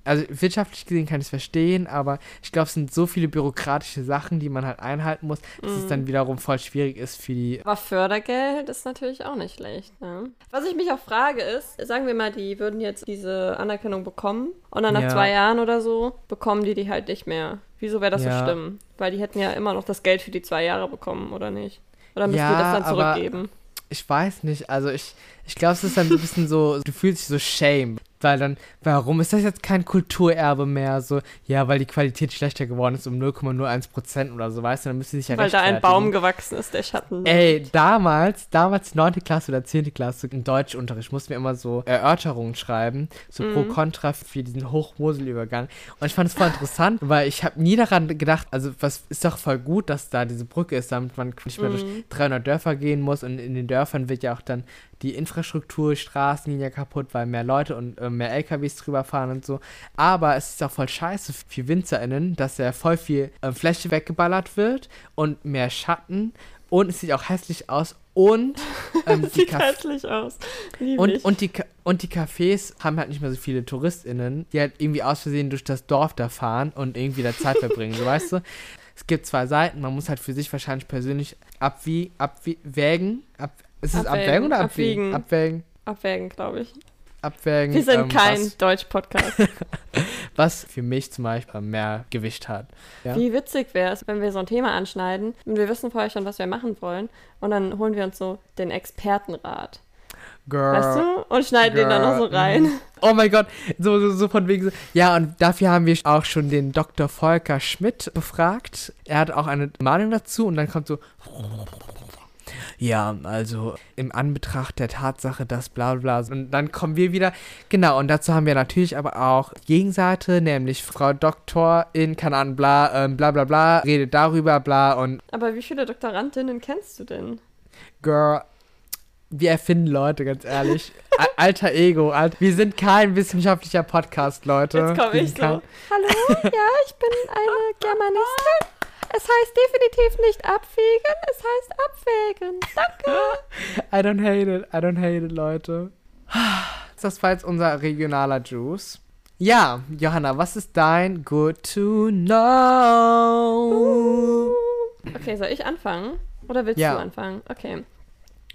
Speaker 1: Also wirtschaftlich gesehen kann ich es verstehen, aber ich glaube, es sind so viele bürokratische Sachen, die man halt einhalten muss, dass es dann wiederum voll schwierig ist für die.
Speaker 2: Aber Fördergeld ist natürlich auch nicht schlecht. Ne? Was ich mich auch frage ist, sagen wir mal, die würden jetzt diese Anerkennung bekommen und dann nach
Speaker 1: Ja.
Speaker 2: zwei Jahren oder so bekommen die die halt nicht mehr. Wieso wäre das
Speaker 1: Ja.
Speaker 2: so schlimm? Weil die hätten ja immer noch das Geld für die zwei Jahre bekommen, oder nicht? Oder müssen
Speaker 1: Ja,
Speaker 2: die das dann
Speaker 1: aber-
Speaker 2: zurückgeben?
Speaker 1: Ich weiß nicht, also ich, ich glaube, es ist ein bisschen so, du fühlst dich so shame, weil dann, warum ist das jetzt kein Kulturerbe mehr? So, ja, weil die Qualität schlechter geworden ist um 0,01 Prozent oder so, weißt du, dann müsste sie sich ja
Speaker 2: Weil da ein. Baum gewachsen ist, der Schatten.
Speaker 1: Ey, damals, damals 9. Klasse oder 10. Klasse im Deutschunterricht mussten wir immer so Erörterungen schreiben, so pro
Speaker 2: Mhm.
Speaker 1: kontra für diesen Hochmoselübergang. Und ich fand es voll interessant, weil ich habe nie daran gedacht, also was ist doch voll gut, dass da diese Brücke ist, damit man nicht mehr durch
Speaker 2: Mhm.
Speaker 1: 300 Dörfer gehen muss und in den Dörfern wird ja auch dann die Infrastruktur, Straßen gehen ja kaputt, weil mehr Leute und äh, mehr LKWs drüber fahren und so. Aber es ist auch voll scheiße für WinzerInnen, dass ja voll viel äh, Fläche weggeballert wird und mehr Schatten und es sieht auch hässlich aus und [LAUGHS] ähm, die
Speaker 2: Sieht
Speaker 1: Caf-
Speaker 2: hässlich aus. Lieb
Speaker 1: und,
Speaker 2: ich.
Speaker 1: und, die, Ka- und die Cafés haben halt nicht mehr so viele TouristInnen, die halt irgendwie aus Versehen durch das Dorf da fahren und irgendwie da Zeit verbringen, so weißt du? Es gibt zwei Seiten, man muss halt für sich wahrscheinlich persönlich abwie abwägen. Ab ist es
Speaker 2: Abwägen,
Speaker 1: abwägen oder abwiegen? Abwägen.
Speaker 2: Abwägen, glaube ich.
Speaker 1: Abwägen.
Speaker 2: Wir sind
Speaker 1: ähm,
Speaker 2: kein Deutsch-Podcast. [LAUGHS]
Speaker 1: was für mich zum Beispiel mehr Gewicht hat. Ja.
Speaker 2: Wie witzig wäre es, wenn wir so ein Thema anschneiden und wir wissen vorher schon, was wir machen wollen und dann holen wir uns so den Expertenrat.
Speaker 1: Girl.
Speaker 2: Weißt du? Und schneiden den dann noch so
Speaker 1: Girl,
Speaker 2: rein.
Speaker 1: mhm. Oh mein Gott, so, so, so von wegen so. Ja, und dafür haben wir auch schon den Dr. Volker Schmidt befragt. Er hat auch eine Meinung dazu und dann kommt so. Ja, also im Anbetracht der Tatsache, dass bla bla. Und dann kommen wir wieder. Genau, und dazu haben wir natürlich aber auch Gegenseite, nämlich Frau Doktorin, keine Ahnung, bla, ähm, bla bla bla, redet darüber, bla und
Speaker 2: Aber wie viele Doktorandinnen kennst du denn?
Speaker 1: Girl, wir erfinden Leute, ganz ehrlich. Alter Ego, alt. Wir sind kein wissenschaftlicher Podcast, Leute.
Speaker 2: Jetzt komme ich so. Hallo, ja, ich bin eine Germanistin. Es heißt definitiv nicht abwägen, es heißt abwägen. Danke. [LAUGHS]
Speaker 1: I don't hate it, I don't hate it, Leute. Das war jetzt unser regionaler Juice. Ja, Johanna, was ist dein Good to Know?
Speaker 2: Okay, soll ich anfangen? Oder willst
Speaker 1: Ja.
Speaker 2: du anfangen? Okay.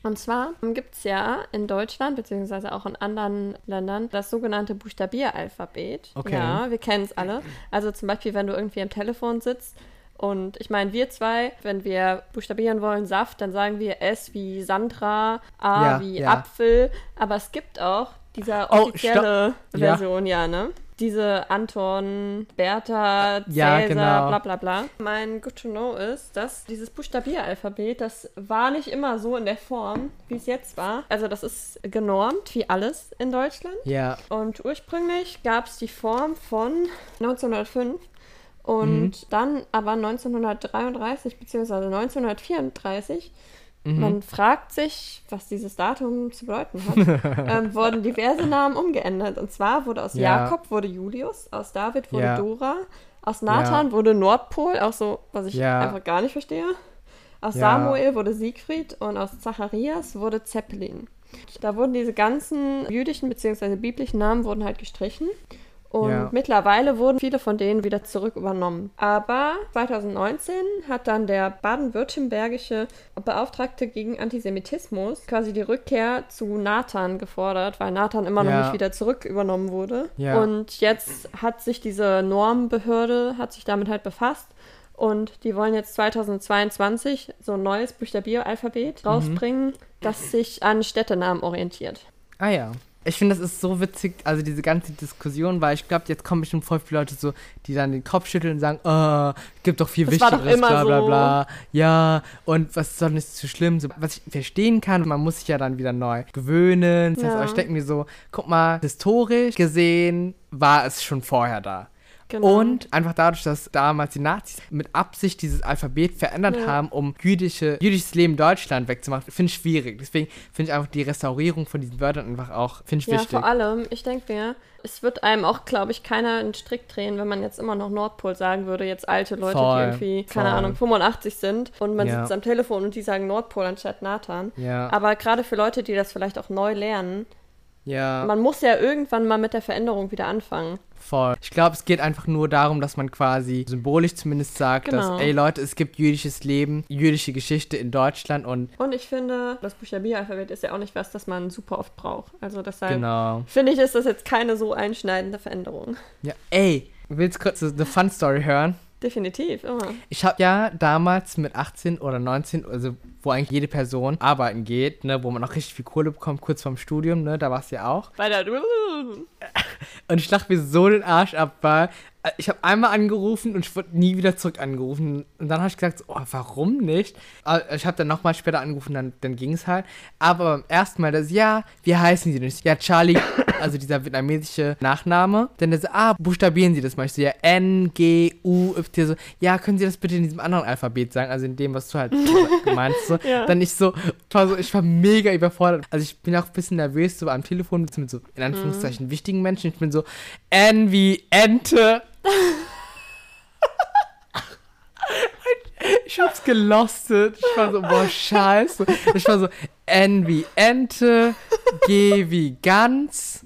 Speaker 2: Und zwar gibt es ja in Deutschland, beziehungsweise auch in anderen Ländern, das sogenannte Buchstabieralphabet.
Speaker 1: Okay.
Speaker 2: Ja, wir kennen es alle. Also zum Beispiel, wenn du irgendwie am Telefon sitzt und ich meine, wir zwei, wenn wir buchstabieren wollen Saft, dann sagen wir S wie Sandra, A
Speaker 1: Ja,
Speaker 2: wie
Speaker 1: ja.
Speaker 2: Apfel. Aber es gibt auch diese
Speaker 1: Oh,
Speaker 2: offizielle.
Speaker 1: Ja.
Speaker 2: Version, ja, ne? Diese Anton, Bertha, Cäsar,
Speaker 1: Ja, genau.
Speaker 2: bla bla bla. Mein Good to Know ist, dass dieses Buchstabieralphabet, das war nicht immer so in der Form, wie es jetzt war. Also das ist genormt, wie alles in Deutschland.
Speaker 1: Ja,
Speaker 2: Und ursprünglich gab es die Form von 1905 und
Speaker 1: Mhm.
Speaker 2: dann aber 1933 bzw. 1934
Speaker 1: Mhm.
Speaker 2: man fragt sich, was dieses Datum zu bedeuten hat. [LAUGHS] ähm, wurden diverse Namen umgeändert. Und zwar wurde aus
Speaker 1: Ja.
Speaker 2: Jakob wurde Julius, aus David wurde
Speaker 1: Ja.
Speaker 2: Dora, aus Nathan wurde Nordpol, auch so, was ich
Speaker 1: Ja.
Speaker 2: einfach gar nicht verstehe. Aus
Speaker 1: Ja.
Speaker 2: Samuel wurde Siegfried und aus Zacharias wurde Zeppelin. Da wurden diese ganzen jüdischen bzw. biblischen Namen wurden halt gestrichen. Und
Speaker 1: Ja.
Speaker 2: mittlerweile wurden viele von denen wieder zurück übernommen. Aber 2019 hat dann der baden-württembergische Beauftragte gegen Antisemitismus quasi die Rückkehr zu Nathan gefordert, weil Nathan immer noch
Speaker 1: Ja.
Speaker 2: nicht wieder zurück übernommen wurde.
Speaker 1: Ja.
Speaker 2: Und jetzt hat sich diese Normbehörde, hat sich damit halt befasst. Und die wollen jetzt 2022 so ein neues Buchstabieralphabet rausbringen, das sich an Städtenamen orientiert.
Speaker 1: Ah ja. Ich finde, das ist so witzig, also diese ganze Diskussion, weil ich glaube, jetzt kommen bestimmt voll viele Leute so, die dann den Kopf schütteln und sagen, oh, gibt doch viel
Speaker 2: Das war doch
Speaker 1: Wichtigeres,
Speaker 2: immer
Speaker 1: bla bla
Speaker 2: so.
Speaker 1: bla. Ja, und was ist doch nicht so schlimm? So, was ich verstehen kann, man muss sich ja dann wieder neu gewöhnen. Das heißt,
Speaker 2: Ja.
Speaker 1: aber ich denke mir so, guck mal, historisch gesehen war es schon vorher da.
Speaker 2: Genau.
Speaker 1: Und einfach dadurch, dass damals die Nazis mit Absicht dieses Alphabet verändert
Speaker 2: Ja.
Speaker 1: haben, um jüdische, jüdisches Leben in Deutschland wegzumachen, finde ich schwierig. Deswegen finde ich einfach die Restaurierung von diesen Wörtern einfach auch, finde ich
Speaker 2: Ja,
Speaker 1: wichtig.
Speaker 2: vor allem, ich denke mir, es wird einem auch, glaube ich, keiner einen Strick drehen, wenn man jetzt immer noch Nordpol sagen würde, jetzt alte Leute,
Speaker 1: Voll,
Speaker 2: die irgendwie, keine
Speaker 1: voll.
Speaker 2: Ahnung, 85 sind und man
Speaker 1: Ja.
Speaker 2: sitzt am Telefon und die sagen Nordpol anstatt Nathan.
Speaker 1: Ja,
Speaker 2: Aber gerade für Leute, die das vielleicht auch neu lernen,
Speaker 1: ja,
Speaker 2: man muss ja irgendwann mal mit der Veränderung wieder anfangen.
Speaker 1: Voll. Ich glaube, es geht einfach nur darum, dass man quasi symbolisch zumindest sagt,
Speaker 2: Genau.
Speaker 1: dass, ey Leute, es gibt jüdisches Leben, jüdische Geschichte in Deutschland und
Speaker 2: Und ich finde, das Buchstabieralphabet ist ja auch nicht was, das man super oft braucht. Also deshalb
Speaker 1: genau.
Speaker 2: finde ich, ist das jetzt keine so einschneidende Veränderung.
Speaker 1: Ja, ey, willst du kurz eine Fun Story hören?
Speaker 2: Definitiv, immer.
Speaker 1: Ich habe ja damals mit 18 oder 19, also wo eigentlich jede Person arbeiten geht, ne, wo man auch richtig viel Kohle bekommt, kurz vorm Studium, ne, da war es ja auch.
Speaker 2: Bei der
Speaker 1: Und ich dachte mir so den Arsch ab, weil ich habe einmal angerufen und ich wurde nie wieder zurück angerufen. Und dann habe ich gesagt, oh, warum nicht? Ich habe dann nochmal später angerufen, dann, dann ging es halt. Aber beim ersten Mal, das, ja, wie heißen Sie denn? Ja, Charlie, [COUGHS] also dieser vietnamesische Nachname. Dann so, ah, buchstabieren Sie das mal. Ich so, ja, N, G, U, Y. So, ja, können Sie das bitte in diesem anderen Alphabet sagen? Also in dem, was du halt [LAUGHS] meinst. So.
Speaker 2: Ja.
Speaker 1: Dann ich so, ich war so, ich war mega überfordert. Also ich bin auch ein bisschen nervös, so am Telefon mit so, in Anführungszeichen, wichtigen Menschen. Ich bin so, N wie Ente. [LAUGHS] Ich hab's gelostet. Ich war so, boah, scheiße. Ich war so, N wie Ente, G wie Gans,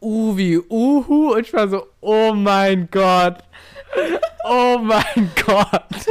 Speaker 1: U wie Uhu. Und ich war so, oh mein Gott. Oh mein Gott.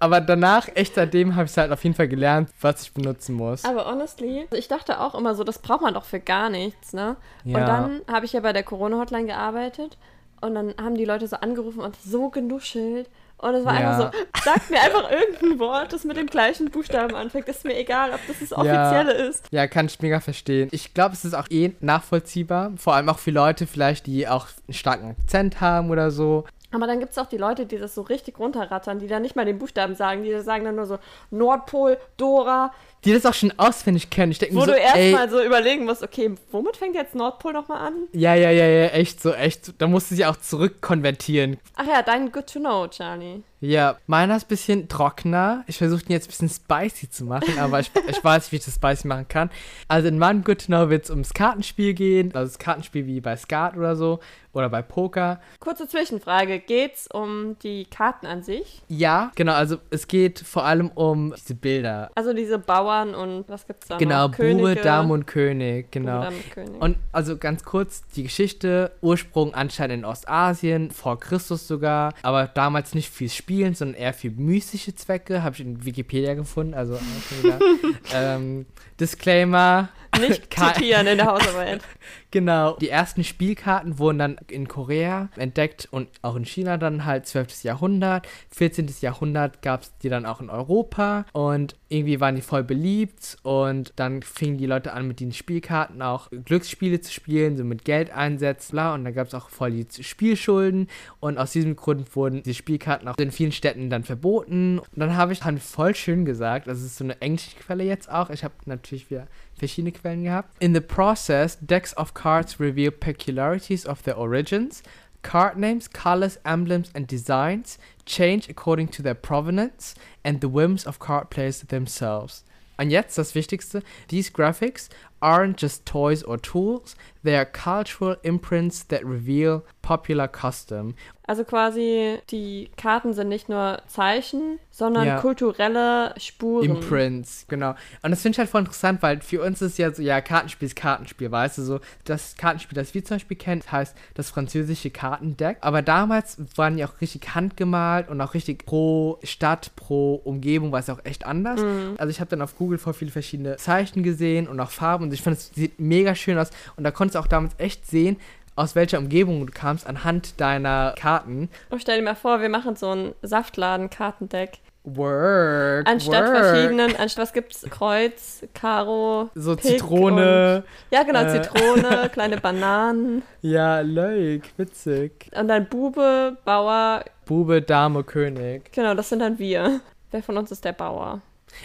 Speaker 1: Aber danach, echt seitdem, habe ich halt auf jeden Fall gelernt, was ich benutzen muss.
Speaker 2: Aber honestly, ich dachte auch immer so, das braucht man doch für gar nichts, ne?
Speaker 1: Ja.
Speaker 2: Und dann habe ich ja bei der Corona-Hotline gearbeitet und dann haben die Leute so angerufen und so genuschelt. Und es war
Speaker 1: Ja.
Speaker 2: einfach so, sagt mir einfach irgendein Wort, das mit dem gleichen Buchstaben anfängt. Ist mir egal, ob das das Offizielle ist.
Speaker 1: Ja, kann ich mega verstehen. Ich glaube, es ist auch eh nachvollziehbar. Vor allem auch für Leute vielleicht, die auch einen starken Akzent haben oder so.
Speaker 2: Aber dann gibt es auch die Leute, die das so richtig runterrattern, die dann nicht mal den Buchstaben sagen, die sagen dann nur so Nordpol, Dora,
Speaker 1: Die das auch schon auswendig kennen. Ich denke
Speaker 2: wo
Speaker 1: mir so,
Speaker 2: du erstmal so überlegen musst, okay, womit fängt jetzt Nordpol nochmal an?
Speaker 1: ja, ja, ja, ja, echt so, echt. Da musst du sie auch zurückkonvertieren.
Speaker 2: Ach ja, dein Good to Know, Charlie.
Speaker 1: Ja, meiner ist ein bisschen trockener. Ich versuche ihn jetzt ein bisschen spicy zu machen, [LAUGHS] aber ich, ich weiß nicht, wie ich das spicy machen kann. Also in meinem Know wird es ums Kartenspiel gehen. Also das Kartenspiel wie bei Skat oder so. Oder bei Poker.
Speaker 2: Kurze Zwischenfrage, geht's um die Karten an sich?
Speaker 1: Ja, genau, also es geht vor allem um diese Bilder.
Speaker 2: Also diese Bauern und was gibt's da
Speaker 1: Genau,
Speaker 2: noch? Könige,
Speaker 1: Bube, Dame und König,
Speaker 2: Bube,
Speaker 1: genau.
Speaker 2: Dame und König.
Speaker 1: Und also ganz kurz, die Geschichte, Ursprung anscheinend in Ostasien, vor Christus sogar, aber damals nicht viel Spielen, sondern eher für mystische Zwecke, habe ich in Wikipedia gefunden, also wieder. [LAUGHS] ähm, Disclaimer,
Speaker 2: Nicht [LAUGHS] zitieren in der Hausarbeit. [LAUGHS]
Speaker 1: genau. Die ersten Spielkarten wurden dann in Korea entdeckt und auch in China dann halt 12. Jahrhundert. 14. Jahrhundert gab es die dann auch in Europa und irgendwie waren die voll beliebt und dann fingen die Leute an mit den Spielkarten auch Glücksspiele zu spielen, so mit Geldeinsätzen, bla und dann gab es auch voll die Spielschulden und aus diesem Grund wurden die Spielkarten auch in vielen Städten dann verboten. Und dann habe ich dann voll schön gesagt, das ist so eine englische Quelle jetzt auch, ich habe natürlich wieder verschiedene Quellen gehabt. In the process, decks of cards reveal peculiarities of their origins. Card names, colors, emblems, and designs change according to their provenance and the whims of card players themselves. Und jetzt das Wichtigste: These graphics aren't just toys or tools, they are cultural imprints that reveal popular custom.
Speaker 2: Also quasi, die Karten sind nicht nur Zeichen, sondern
Speaker 1: Ja.
Speaker 2: kulturelle Spuren.
Speaker 1: Imprints, genau. Und das finde ich halt voll interessant, weil für uns ist ja so, ja, Kartenspiel ist Kartenspiel, weißt du, so, das Kartenspiel, das wir zum Beispiel kennen, heißt das französische Kartendeck. Aber damals waren die auch richtig handgemalt und auch richtig pro Stadt, pro Umgebung war es auch echt anders. Also ich habe dann auf Google voll viele verschiedene Zeichen gesehen und auch Farben und ich finde, es sieht mega schön aus. Und da konntest du auch damals echt sehen, aus welcher Umgebung du kamst, anhand deiner Karten.
Speaker 2: Und stell dir mal vor, wir machen so ein Saftladen-Kartendeck.
Speaker 1: Work,
Speaker 2: Anstatt
Speaker 1: work.
Speaker 2: verschiedenen, anstatt was gibt's? Kreuz, Karo,
Speaker 1: So
Speaker 2: Pik
Speaker 1: Zitrone.
Speaker 2: Ja, genau,
Speaker 1: Äh.
Speaker 2: Zitrone, [LAUGHS] kleine Bananen.
Speaker 1: Ja, leuk, witzig.
Speaker 2: Und dann Bube, Bauer.
Speaker 1: Bube, Dame, König.
Speaker 2: Genau, das sind dann wir. Wer von uns ist der Bauer?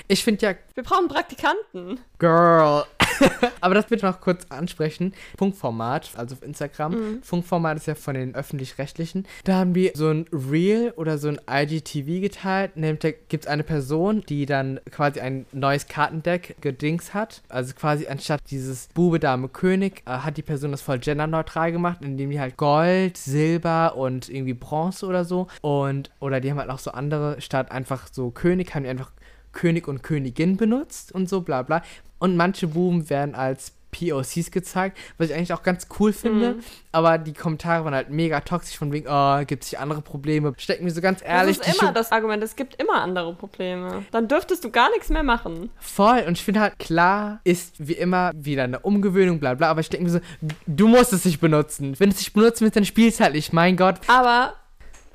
Speaker 1: Ich finde ja,
Speaker 2: Wir brauchen Praktikanten.
Speaker 1: Girl. [LAUGHS] Aber das will ich noch kurz ansprechen. Funkformat, also auf Instagram. Funkformat ist ja von den Öffentlich-Rechtlichen. Da haben die so ein Reel oder so ein IGTV geteilt. Nämlich da gibt es eine Person, die dann quasi ein neues Kartendeck gedings hat. Also quasi anstatt dieses Bube, Dame, König, äh, hat die Person das voll genderneutral gemacht, indem die halt Gold, Silber und irgendwie Bronze oder so. Und, oder die haben halt auch so andere, statt einfach so König, haben die einfach König und Königin benutzt und so, bla bla. Und manche Buben werden als POCs gezeigt, was ich eigentlich auch ganz cool finde. Aber die Kommentare waren halt mega toxisch, von wegen, oh, gibt es hier andere Probleme. Stecken wir so ganz ehrlich.
Speaker 2: das ist immer das Argument. Es gibt immer andere Probleme. Dann dürftest du gar nichts mehr machen.
Speaker 1: Voll. Und ich finde halt, klar ist wie immer wieder eine Umgewöhnung, bla bla. Aber ich denke mir so, du musst es nicht benutzen. Wenn du es nicht benutzen willst, dann spielst halt nicht. Mein Gott.
Speaker 2: Aber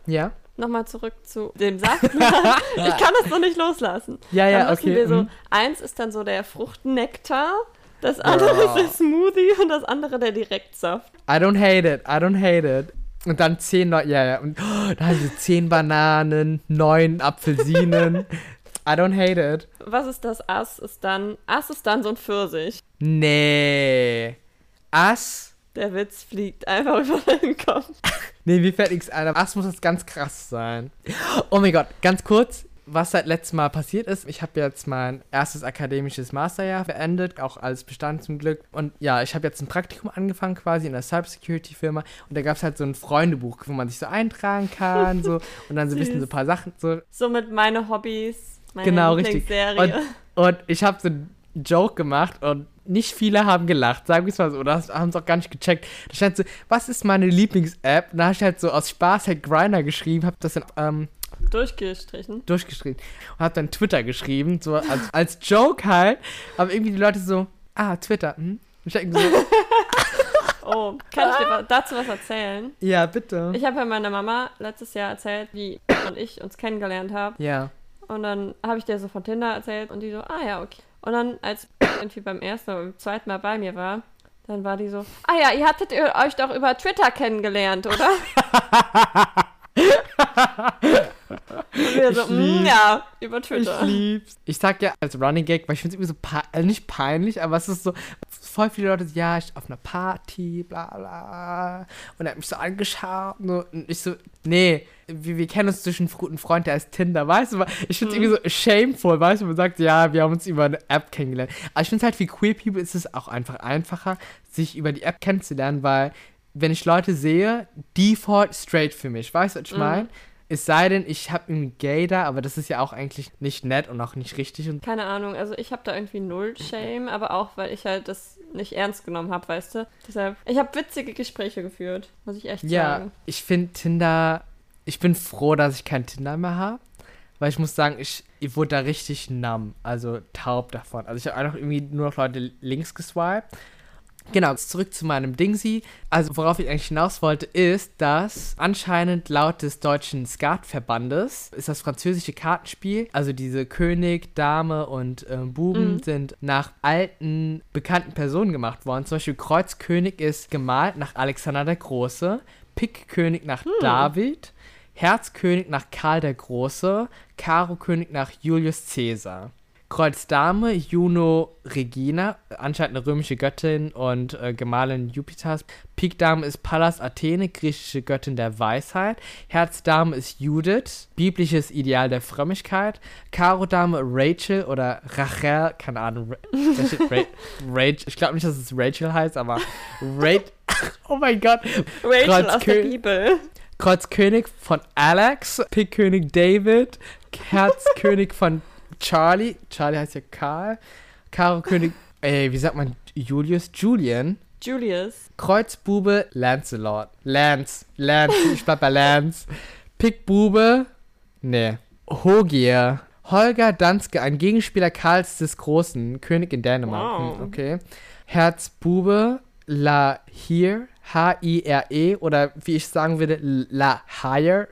Speaker 1: Ja.
Speaker 2: Nochmal zurück zu dem Saftladen. [LAUGHS] ich kann das noch nicht loslassen.
Speaker 1: Ja, ja,
Speaker 2: dann
Speaker 1: okay.
Speaker 2: wir so,
Speaker 1: mhm.
Speaker 2: eins ist dann so der Fruchtnektar, das andere ist der Smoothie und das andere der Direktsaft.
Speaker 1: I don't hate it, I don't hate it. Und dann zehn, ja, ja. Und oh, da sie zehn Bananen, neun Apfelsinen. I don't hate it.
Speaker 2: Was ist das Ass? Ist dann, Ass ist dann so ein Pfirsich.
Speaker 1: Nee. Ass?
Speaker 2: Der Witz fliegt einfach [LAUGHS] über deinen Kopf.
Speaker 1: Nee, mir fällt nichts ein. aber Ass muss das ganz krass sein. Oh mein Gott, ganz kurz. Was seit letztem Mal passiert ist, ich habe jetzt mein erstes akademisches Masterjahr beendet, auch alles bestanden zum Glück. Und ja, ich habe jetzt ein Praktikum angefangen quasi in einer Cybersecurity-Firma und da gab es halt so ein Freundebuch, wo man sich so eintragen kann so [LAUGHS] und dann so ein bisschen so ein paar Sachen so.
Speaker 2: Somit meine Hobbys, meine
Speaker 1: Genau, richtig.
Speaker 2: Lieblingsserie.
Speaker 1: Und ich habe so einen Joke gemacht und nicht viele haben gelacht, sagen wir es mal so, oder haben es auch gar nicht gecheckt. Da stand so, was ist meine Lieblings-App? Da habe ich halt so aus Spaß halt Grindr geschrieben, habe das dann ähm,
Speaker 2: Durchgestrichen.
Speaker 1: durchgeschrieben und habe dann Twitter geschrieben, so als, als Joke halt. Aber irgendwie die Leute so, ah, Twitter, hm? Und ich denke so, [LAUGHS]
Speaker 2: Oh, kann ich dir dazu was erzählen?
Speaker 1: ja, bitte.
Speaker 2: Ich habe ja meiner Mama letztes Jahr erzählt, wie und ich uns kennengelernt haben.
Speaker 1: ja.
Speaker 2: Und dann habe ich dir so von Tinder erzählt und die so, ah ja, okay. Und dann, als irgendwie beim ersten oder beim zweiten Mal bei mir war, dann war die so, ah ja, ihr hattet euch doch über Twitter kennengelernt, oder? so,
Speaker 1: Ich
Speaker 2: mm, ja, über
Speaker 1: Ich
Speaker 2: Twitter.
Speaker 1: lieb's. Ich sag ja als Running Gag, weil ich finde es irgendwie so, also nicht peinlich, aber es ist so, voll viele Leute ja, ich auf einer Party, bla bla. Und er hat mich so angeschaut und, so, und ich so, nee, wir, wir kennen uns durch einen guten Freund, der heißt Tinder, weißt du? Ich finde es irgendwie so shameful, weißt du? Man sagt, ja, wir haben uns über eine App kennengelernt. Aber ich finde es halt, für Queer People ist es auch einfach einfacher, sich über die App kennenzulernen, weil wenn ich Leute sehe, default straight für mich, weißt du, was ich
Speaker 2: Mhm.
Speaker 1: Es sei denn, ich habe einen Gay da, aber das ist ja auch eigentlich nicht nett und auch nicht richtig. Und
Speaker 2: Keine Ahnung, also ich habe da irgendwie null Shame, aber auch, weil ich halt das nicht ernst genommen habe, weißt du? Deshalb, ich habe witzige Gespräche geführt, muss ich echt
Speaker 1: ja,
Speaker 2: sagen.
Speaker 1: ich finde Tinder, ich bin froh, dass ich kein Tinder mehr habe. Weil ich muss sagen, ich, ich wurde da richtig numb, also taub davon. Also ich habe einfach irgendwie nur noch Leute links geswiped. Genau, zurück zu meinem Dingsy. Also worauf ich eigentlich hinaus wollte, ist, dass anscheinend laut des deutschen Skatverbandes ist das französische Kartenspiel, also diese König, Dame und ähm, Buben
Speaker 2: Mhm.
Speaker 1: sind nach alten, bekannten Personen gemacht worden. Zum Beispiel Kreuzkönig ist gemalt nach Alexander der Große, Pickkönig nach David, Herzkönig nach Karl der Große, Karo-König nach Julius Caesar. Kreuz Dame, Juno Regina, anscheinend eine römische Göttin und äh, Gemahlin Jupiters. Pik Dame ist Pallas Athene, griechische Göttin der Weisheit. Herz Dame ist Judith, biblisches Ideal der Frömmigkeit. Karo Dame Rachel oder Rachel, keine Ahnung. Ra Rachel, ich glaube nicht, dass es Rachel heißt, aber Rachel. [LAUGHS] oh mein Gott.
Speaker 2: Rachel Kreuz aus der Bibel.
Speaker 1: Kreuzkönig von Alex, Pickkönig David, Herzkönig von Charlie. Charlie heißt ja Karl. Karo König, ey, wie sagt man Julius? Julian.
Speaker 2: Julius.
Speaker 1: Kreuzbube Lancelot. Lance. Lance. Ich bleib bei Lance. Pickbube. Nee. Hogier. Holger Danske, ein Gegenspieler Karls des Großen, König in Dänemark. Wow. Hm, okay. Herzbube. La Hir. H-I-R-E. Oder wie ich sagen würde, La Hire.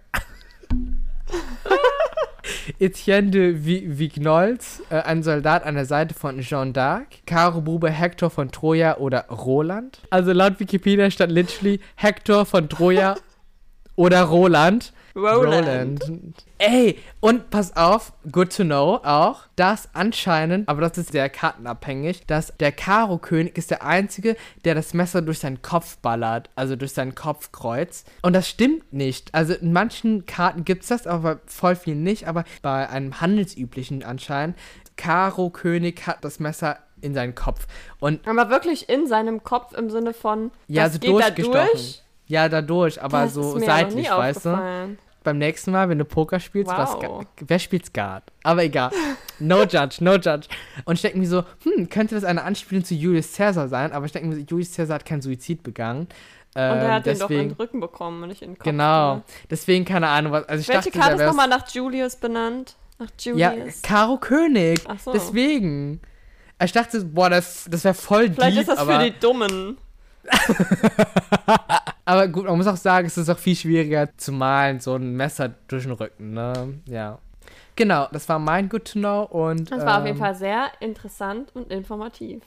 Speaker 1: Etienne de Vignols, äh, ein Soldat an der Seite von Jeanne d'Arc, Caro Bube Hector von Troja oder Roland. Also laut Wikipedia stand literally Hector von Troja [LAUGHS] oder Roland.
Speaker 2: Roland.
Speaker 1: Roland. Ey, und pass auf, good to know auch, dass anscheinend, aber das ist sehr kartenabhängig, dass der Karo-König ist der Einzige, der das Messer durch seinen Kopf ballert, also durch sein Kopfkreuz. Und das stimmt nicht. Also in manchen Karten gibt es das, aber voll viel nicht. Aber bei einem handelsüblichen anscheinend, Karo-König hat das Messer in seinen Kopf. Und
Speaker 2: aber wirklich in seinem Kopf im Sinne von,
Speaker 1: ja, so durchgestochen. Da durch? Ja, dadurch, aber das so seitlich, weißt du? Beim nächsten Mal, wenn du Poker spielst, wow. was, wer spielt Skat? Aber egal. No judge, no judge. Und ich denke mir so, hm, könnte das eine Anspielung zu Julius Caesar sein? Aber ich denke mir, Julius Caesar hat keinen Suizid begangen.
Speaker 2: Ähm, und er hat deswegen, den doch in den Rücken bekommen und nicht in den Kopf.
Speaker 1: Genau. Ne? Deswegen keine Ahnung, was. Also ich
Speaker 2: Welche
Speaker 1: dachte,
Speaker 2: Karte ist nochmal nach Julius benannt? Nach Julius? Ja,
Speaker 1: Karo König. Ach so. Deswegen. Ich dachte, boah, das, das wäre voll
Speaker 2: Vielleicht
Speaker 1: deep,
Speaker 2: ist das für die Dummen. [LAUGHS]
Speaker 1: Aber gut, man muss auch sagen, es ist auch viel schwieriger zu malen, so ein Messer durch den Rücken, ne? Ja. Genau, das war mein Good to Know und.
Speaker 2: Das war ähm, auf jeden ähm, Fall sehr interessant und informativ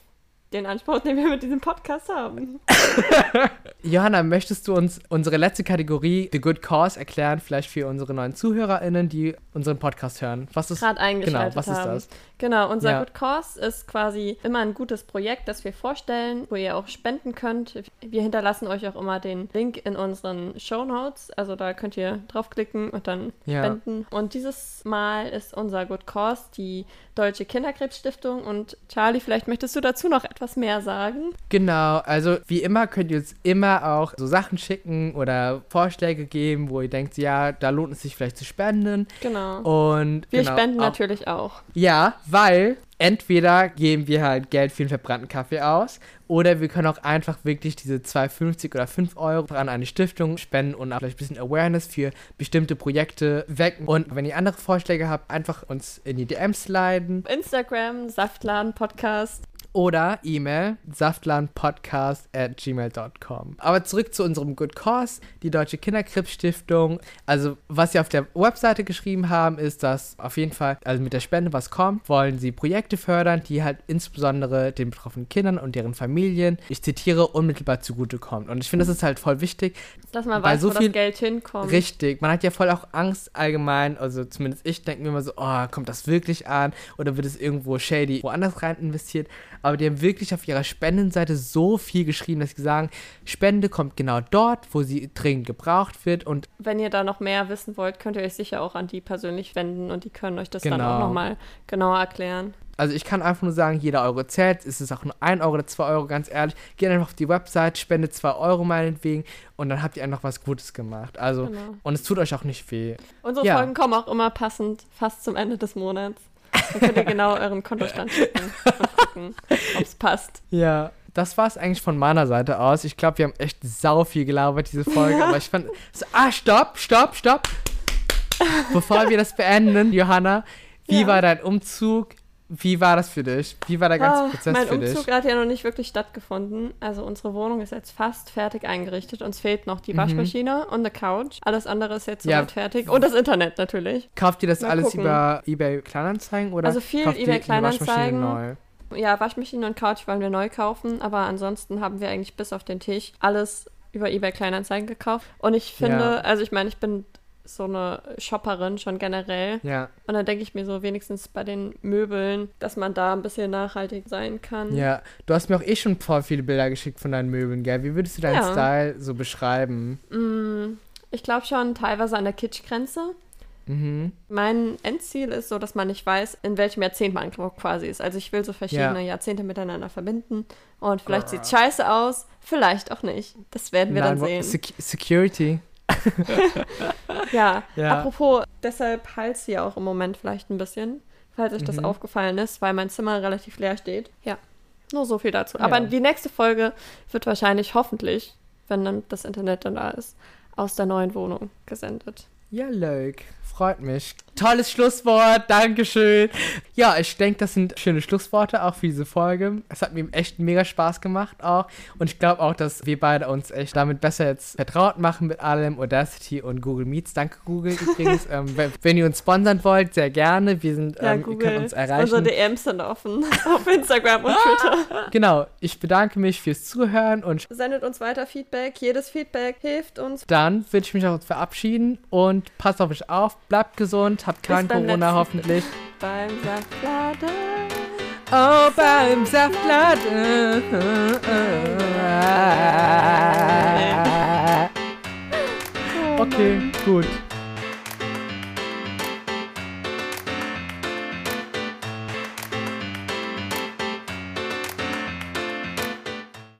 Speaker 2: den Anspruch, den wir mit diesem Podcast haben. [LAUGHS]
Speaker 1: Johanna, möchtest du uns unsere letzte Kategorie, The Good Cause, erklären, vielleicht für unsere neuen ZuhörerInnen, die unseren Podcast hören? Was ist
Speaker 2: gerade eingeschaltet
Speaker 1: Genau, was
Speaker 2: haben.
Speaker 1: ist das?
Speaker 2: Genau, unser ja. Good Cause ist quasi immer ein gutes Projekt, das wir vorstellen, wo ihr auch spenden könnt. Wir hinterlassen euch auch immer den Link in unseren Show Notes, also da könnt ihr draufklicken und dann ja. spenden. Und dieses Mal ist unser Good Cause die Deutsche Kinderkrebsstiftung und Charlie, vielleicht möchtest du dazu noch etwas mehr sagen?
Speaker 1: Genau, also wie immer könnt ihr uns immer auch so Sachen schicken oder Vorschläge geben, wo ihr denkt, ja, da lohnt es sich vielleicht zu spenden.
Speaker 2: Genau.
Speaker 1: Und
Speaker 2: wir
Speaker 1: genau,
Speaker 2: spenden auch, natürlich auch.
Speaker 1: Ja, weil entweder geben wir halt Geld für einen verbrannten Kaffee aus oder wir können auch einfach wirklich diese 2,50 oder 5 Euro an eine Stiftung spenden und auch vielleicht ein bisschen Awareness für bestimmte Projekte wecken. Und wenn ihr andere Vorschläge habt, einfach uns in die DMs sliden.
Speaker 2: Instagram, Saftladen Podcast
Speaker 1: oder E-Mail saftlandpodcast at gmail.com. Aber zurück zu unserem Good Cause, die Deutsche Kinderkrebsstiftung. Also, was sie auf der Webseite geschrieben haben, ist, dass auf jeden Fall, also mit der Spende, was kommt, wollen sie Projekte fördern, die halt insbesondere den betroffenen Kindern und deren Familien, ich zitiere, unmittelbar zugutekommt. Und ich finde, das ist halt voll wichtig.
Speaker 2: Dass man weiß, so wo viel, das Geld hinkommt.
Speaker 1: Richtig. Man hat ja voll auch Angst allgemein, also zumindest ich denke mir immer so, oh, kommt das wirklich an? Oder wird es irgendwo shady woanders rein investiert? Aber die haben wirklich auf ihrer Spendenseite so viel geschrieben, dass sie sagen, Spende kommt genau dort, wo sie dringend gebraucht wird und
Speaker 2: wenn ihr da noch mehr wissen wollt, könnt ihr euch sicher auch an die persönlich wenden und die können euch das genau. dann auch nochmal genauer erklären.
Speaker 1: Also ich kann einfach nur sagen, jeder Euro zählt. Es ist auch nur 1 Euro oder 2 Euro, ganz ehrlich. Geht einfach auf die Website, spendet 2 Euro meinetwegen und dann habt ihr einfach was Gutes gemacht. Also, genau. und es tut euch auch nicht weh.
Speaker 2: Unsere ja. Folgen kommen auch immer passend fast zum Ende des Monats. Dann könnt ihr genau euren Kontostand checken und gucken, ob es passt.
Speaker 1: Ja, das war es eigentlich von meiner Seite aus. Ich glaube, wir haben echt sau viel gelabert, diese Folge. aber ich fand. So, ah, stopp, stopp, stopp! Bevor wir das beenden, Johanna, wie ja. war dein Umzug? Wie war das für dich? Wie war der ganze oh, Prozess für dich?
Speaker 2: Mein Umzug hat ja noch nicht wirklich stattgefunden. Also unsere Wohnung ist jetzt fast fertig eingerichtet. Uns fehlt noch die mhm. Waschmaschine und eine Couch. Alles andere ist jetzt ja. fertig. Und das Internet natürlich.
Speaker 1: Kauft ihr das Mal alles gucken. über eBay Kleinanzeigen oder
Speaker 2: Also viel eBay Kleinanzeigen. Neu? Ja, Waschmaschine und Couch wollen wir neu kaufen, aber ansonsten haben wir eigentlich bis auf den Tisch alles über eBay Kleinanzeigen gekauft. Und ich finde, ja. also ich meine, ich bin so eine Shopperin schon generell.
Speaker 1: Ja.
Speaker 2: Und dann denke ich mir so, wenigstens bei den Möbeln, dass man da ein bisschen nachhaltig sein kann.
Speaker 1: Ja, du hast mir auch eh schon voll viele Bilder geschickt von deinen Möbeln, gell? Wie würdest du deinen
Speaker 2: Ja.
Speaker 1: Style so beschreiben?
Speaker 2: Mm, Ich glaube schon teilweise an der Kitschgrenze.
Speaker 1: Mhm.
Speaker 2: Mein Endziel ist so, dass man nicht weiß, in welchem Jahrzehnt man quasi ist. Also ich will so verschiedene Jahrzehnte miteinander verbinden. Und vielleicht sieht scheiße aus, vielleicht auch nicht. Das werden wir dann
Speaker 1: Nein,
Speaker 2: sehen.
Speaker 1: Sec Security. [LAUGHS]
Speaker 2: Ja,
Speaker 1: Ja.
Speaker 2: apropos, deshalb halt hier auch im Moment vielleicht ein bisschen, falls euch das
Speaker 1: Mhm.
Speaker 2: aufgefallen ist, weil mein Zimmer relativ leer steht. Ja, nur so viel dazu.
Speaker 1: Ja.
Speaker 2: Aber die nächste Folge wird wahrscheinlich hoffentlich, wenn dann das Internet dann da ist, aus der neuen Wohnung gesendet.
Speaker 1: Ja, Leuk. Freut mich. Tolles Schlusswort. Dankeschön. Ja, ich denke, das sind schöne Schlussworte auch für diese Folge. Es hat mir echt mega Spaß gemacht auch. Und ich glaube auch, dass wir beide uns echt damit besser jetzt vertraut machen mit allem. Audacity und Google Meets. Danke, Google übrigens. [LAUGHS] ähm, wenn, wenn ihr uns sponsern wollt, sehr gerne. Wir sind,
Speaker 2: Ja,
Speaker 1: ähm, ihr
Speaker 2: Google,
Speaker 1: könnt uns
Speaker 2: unsere
Speaker 1: erreichen.
Speaker 2: DMs sind offen auf Instagram und Twitter. [LAUGHS]
Speaker 1: Genau. Ich bedanke mich fürs Zuhören und
Speaker 2: Sendet uns weiter Feedback. Jedes Feedback hilft uns.
Speaker 1: dann würde ich mich auch verabschieden und passt auf euch auf, bleibt gesund, habt kein Corona hoffentlich. [LAUGHS]
Speaker 2: Beim Saftladen.
Speaker 1: Oh, beim Saftladen. [LAUGHS] Okay, gut.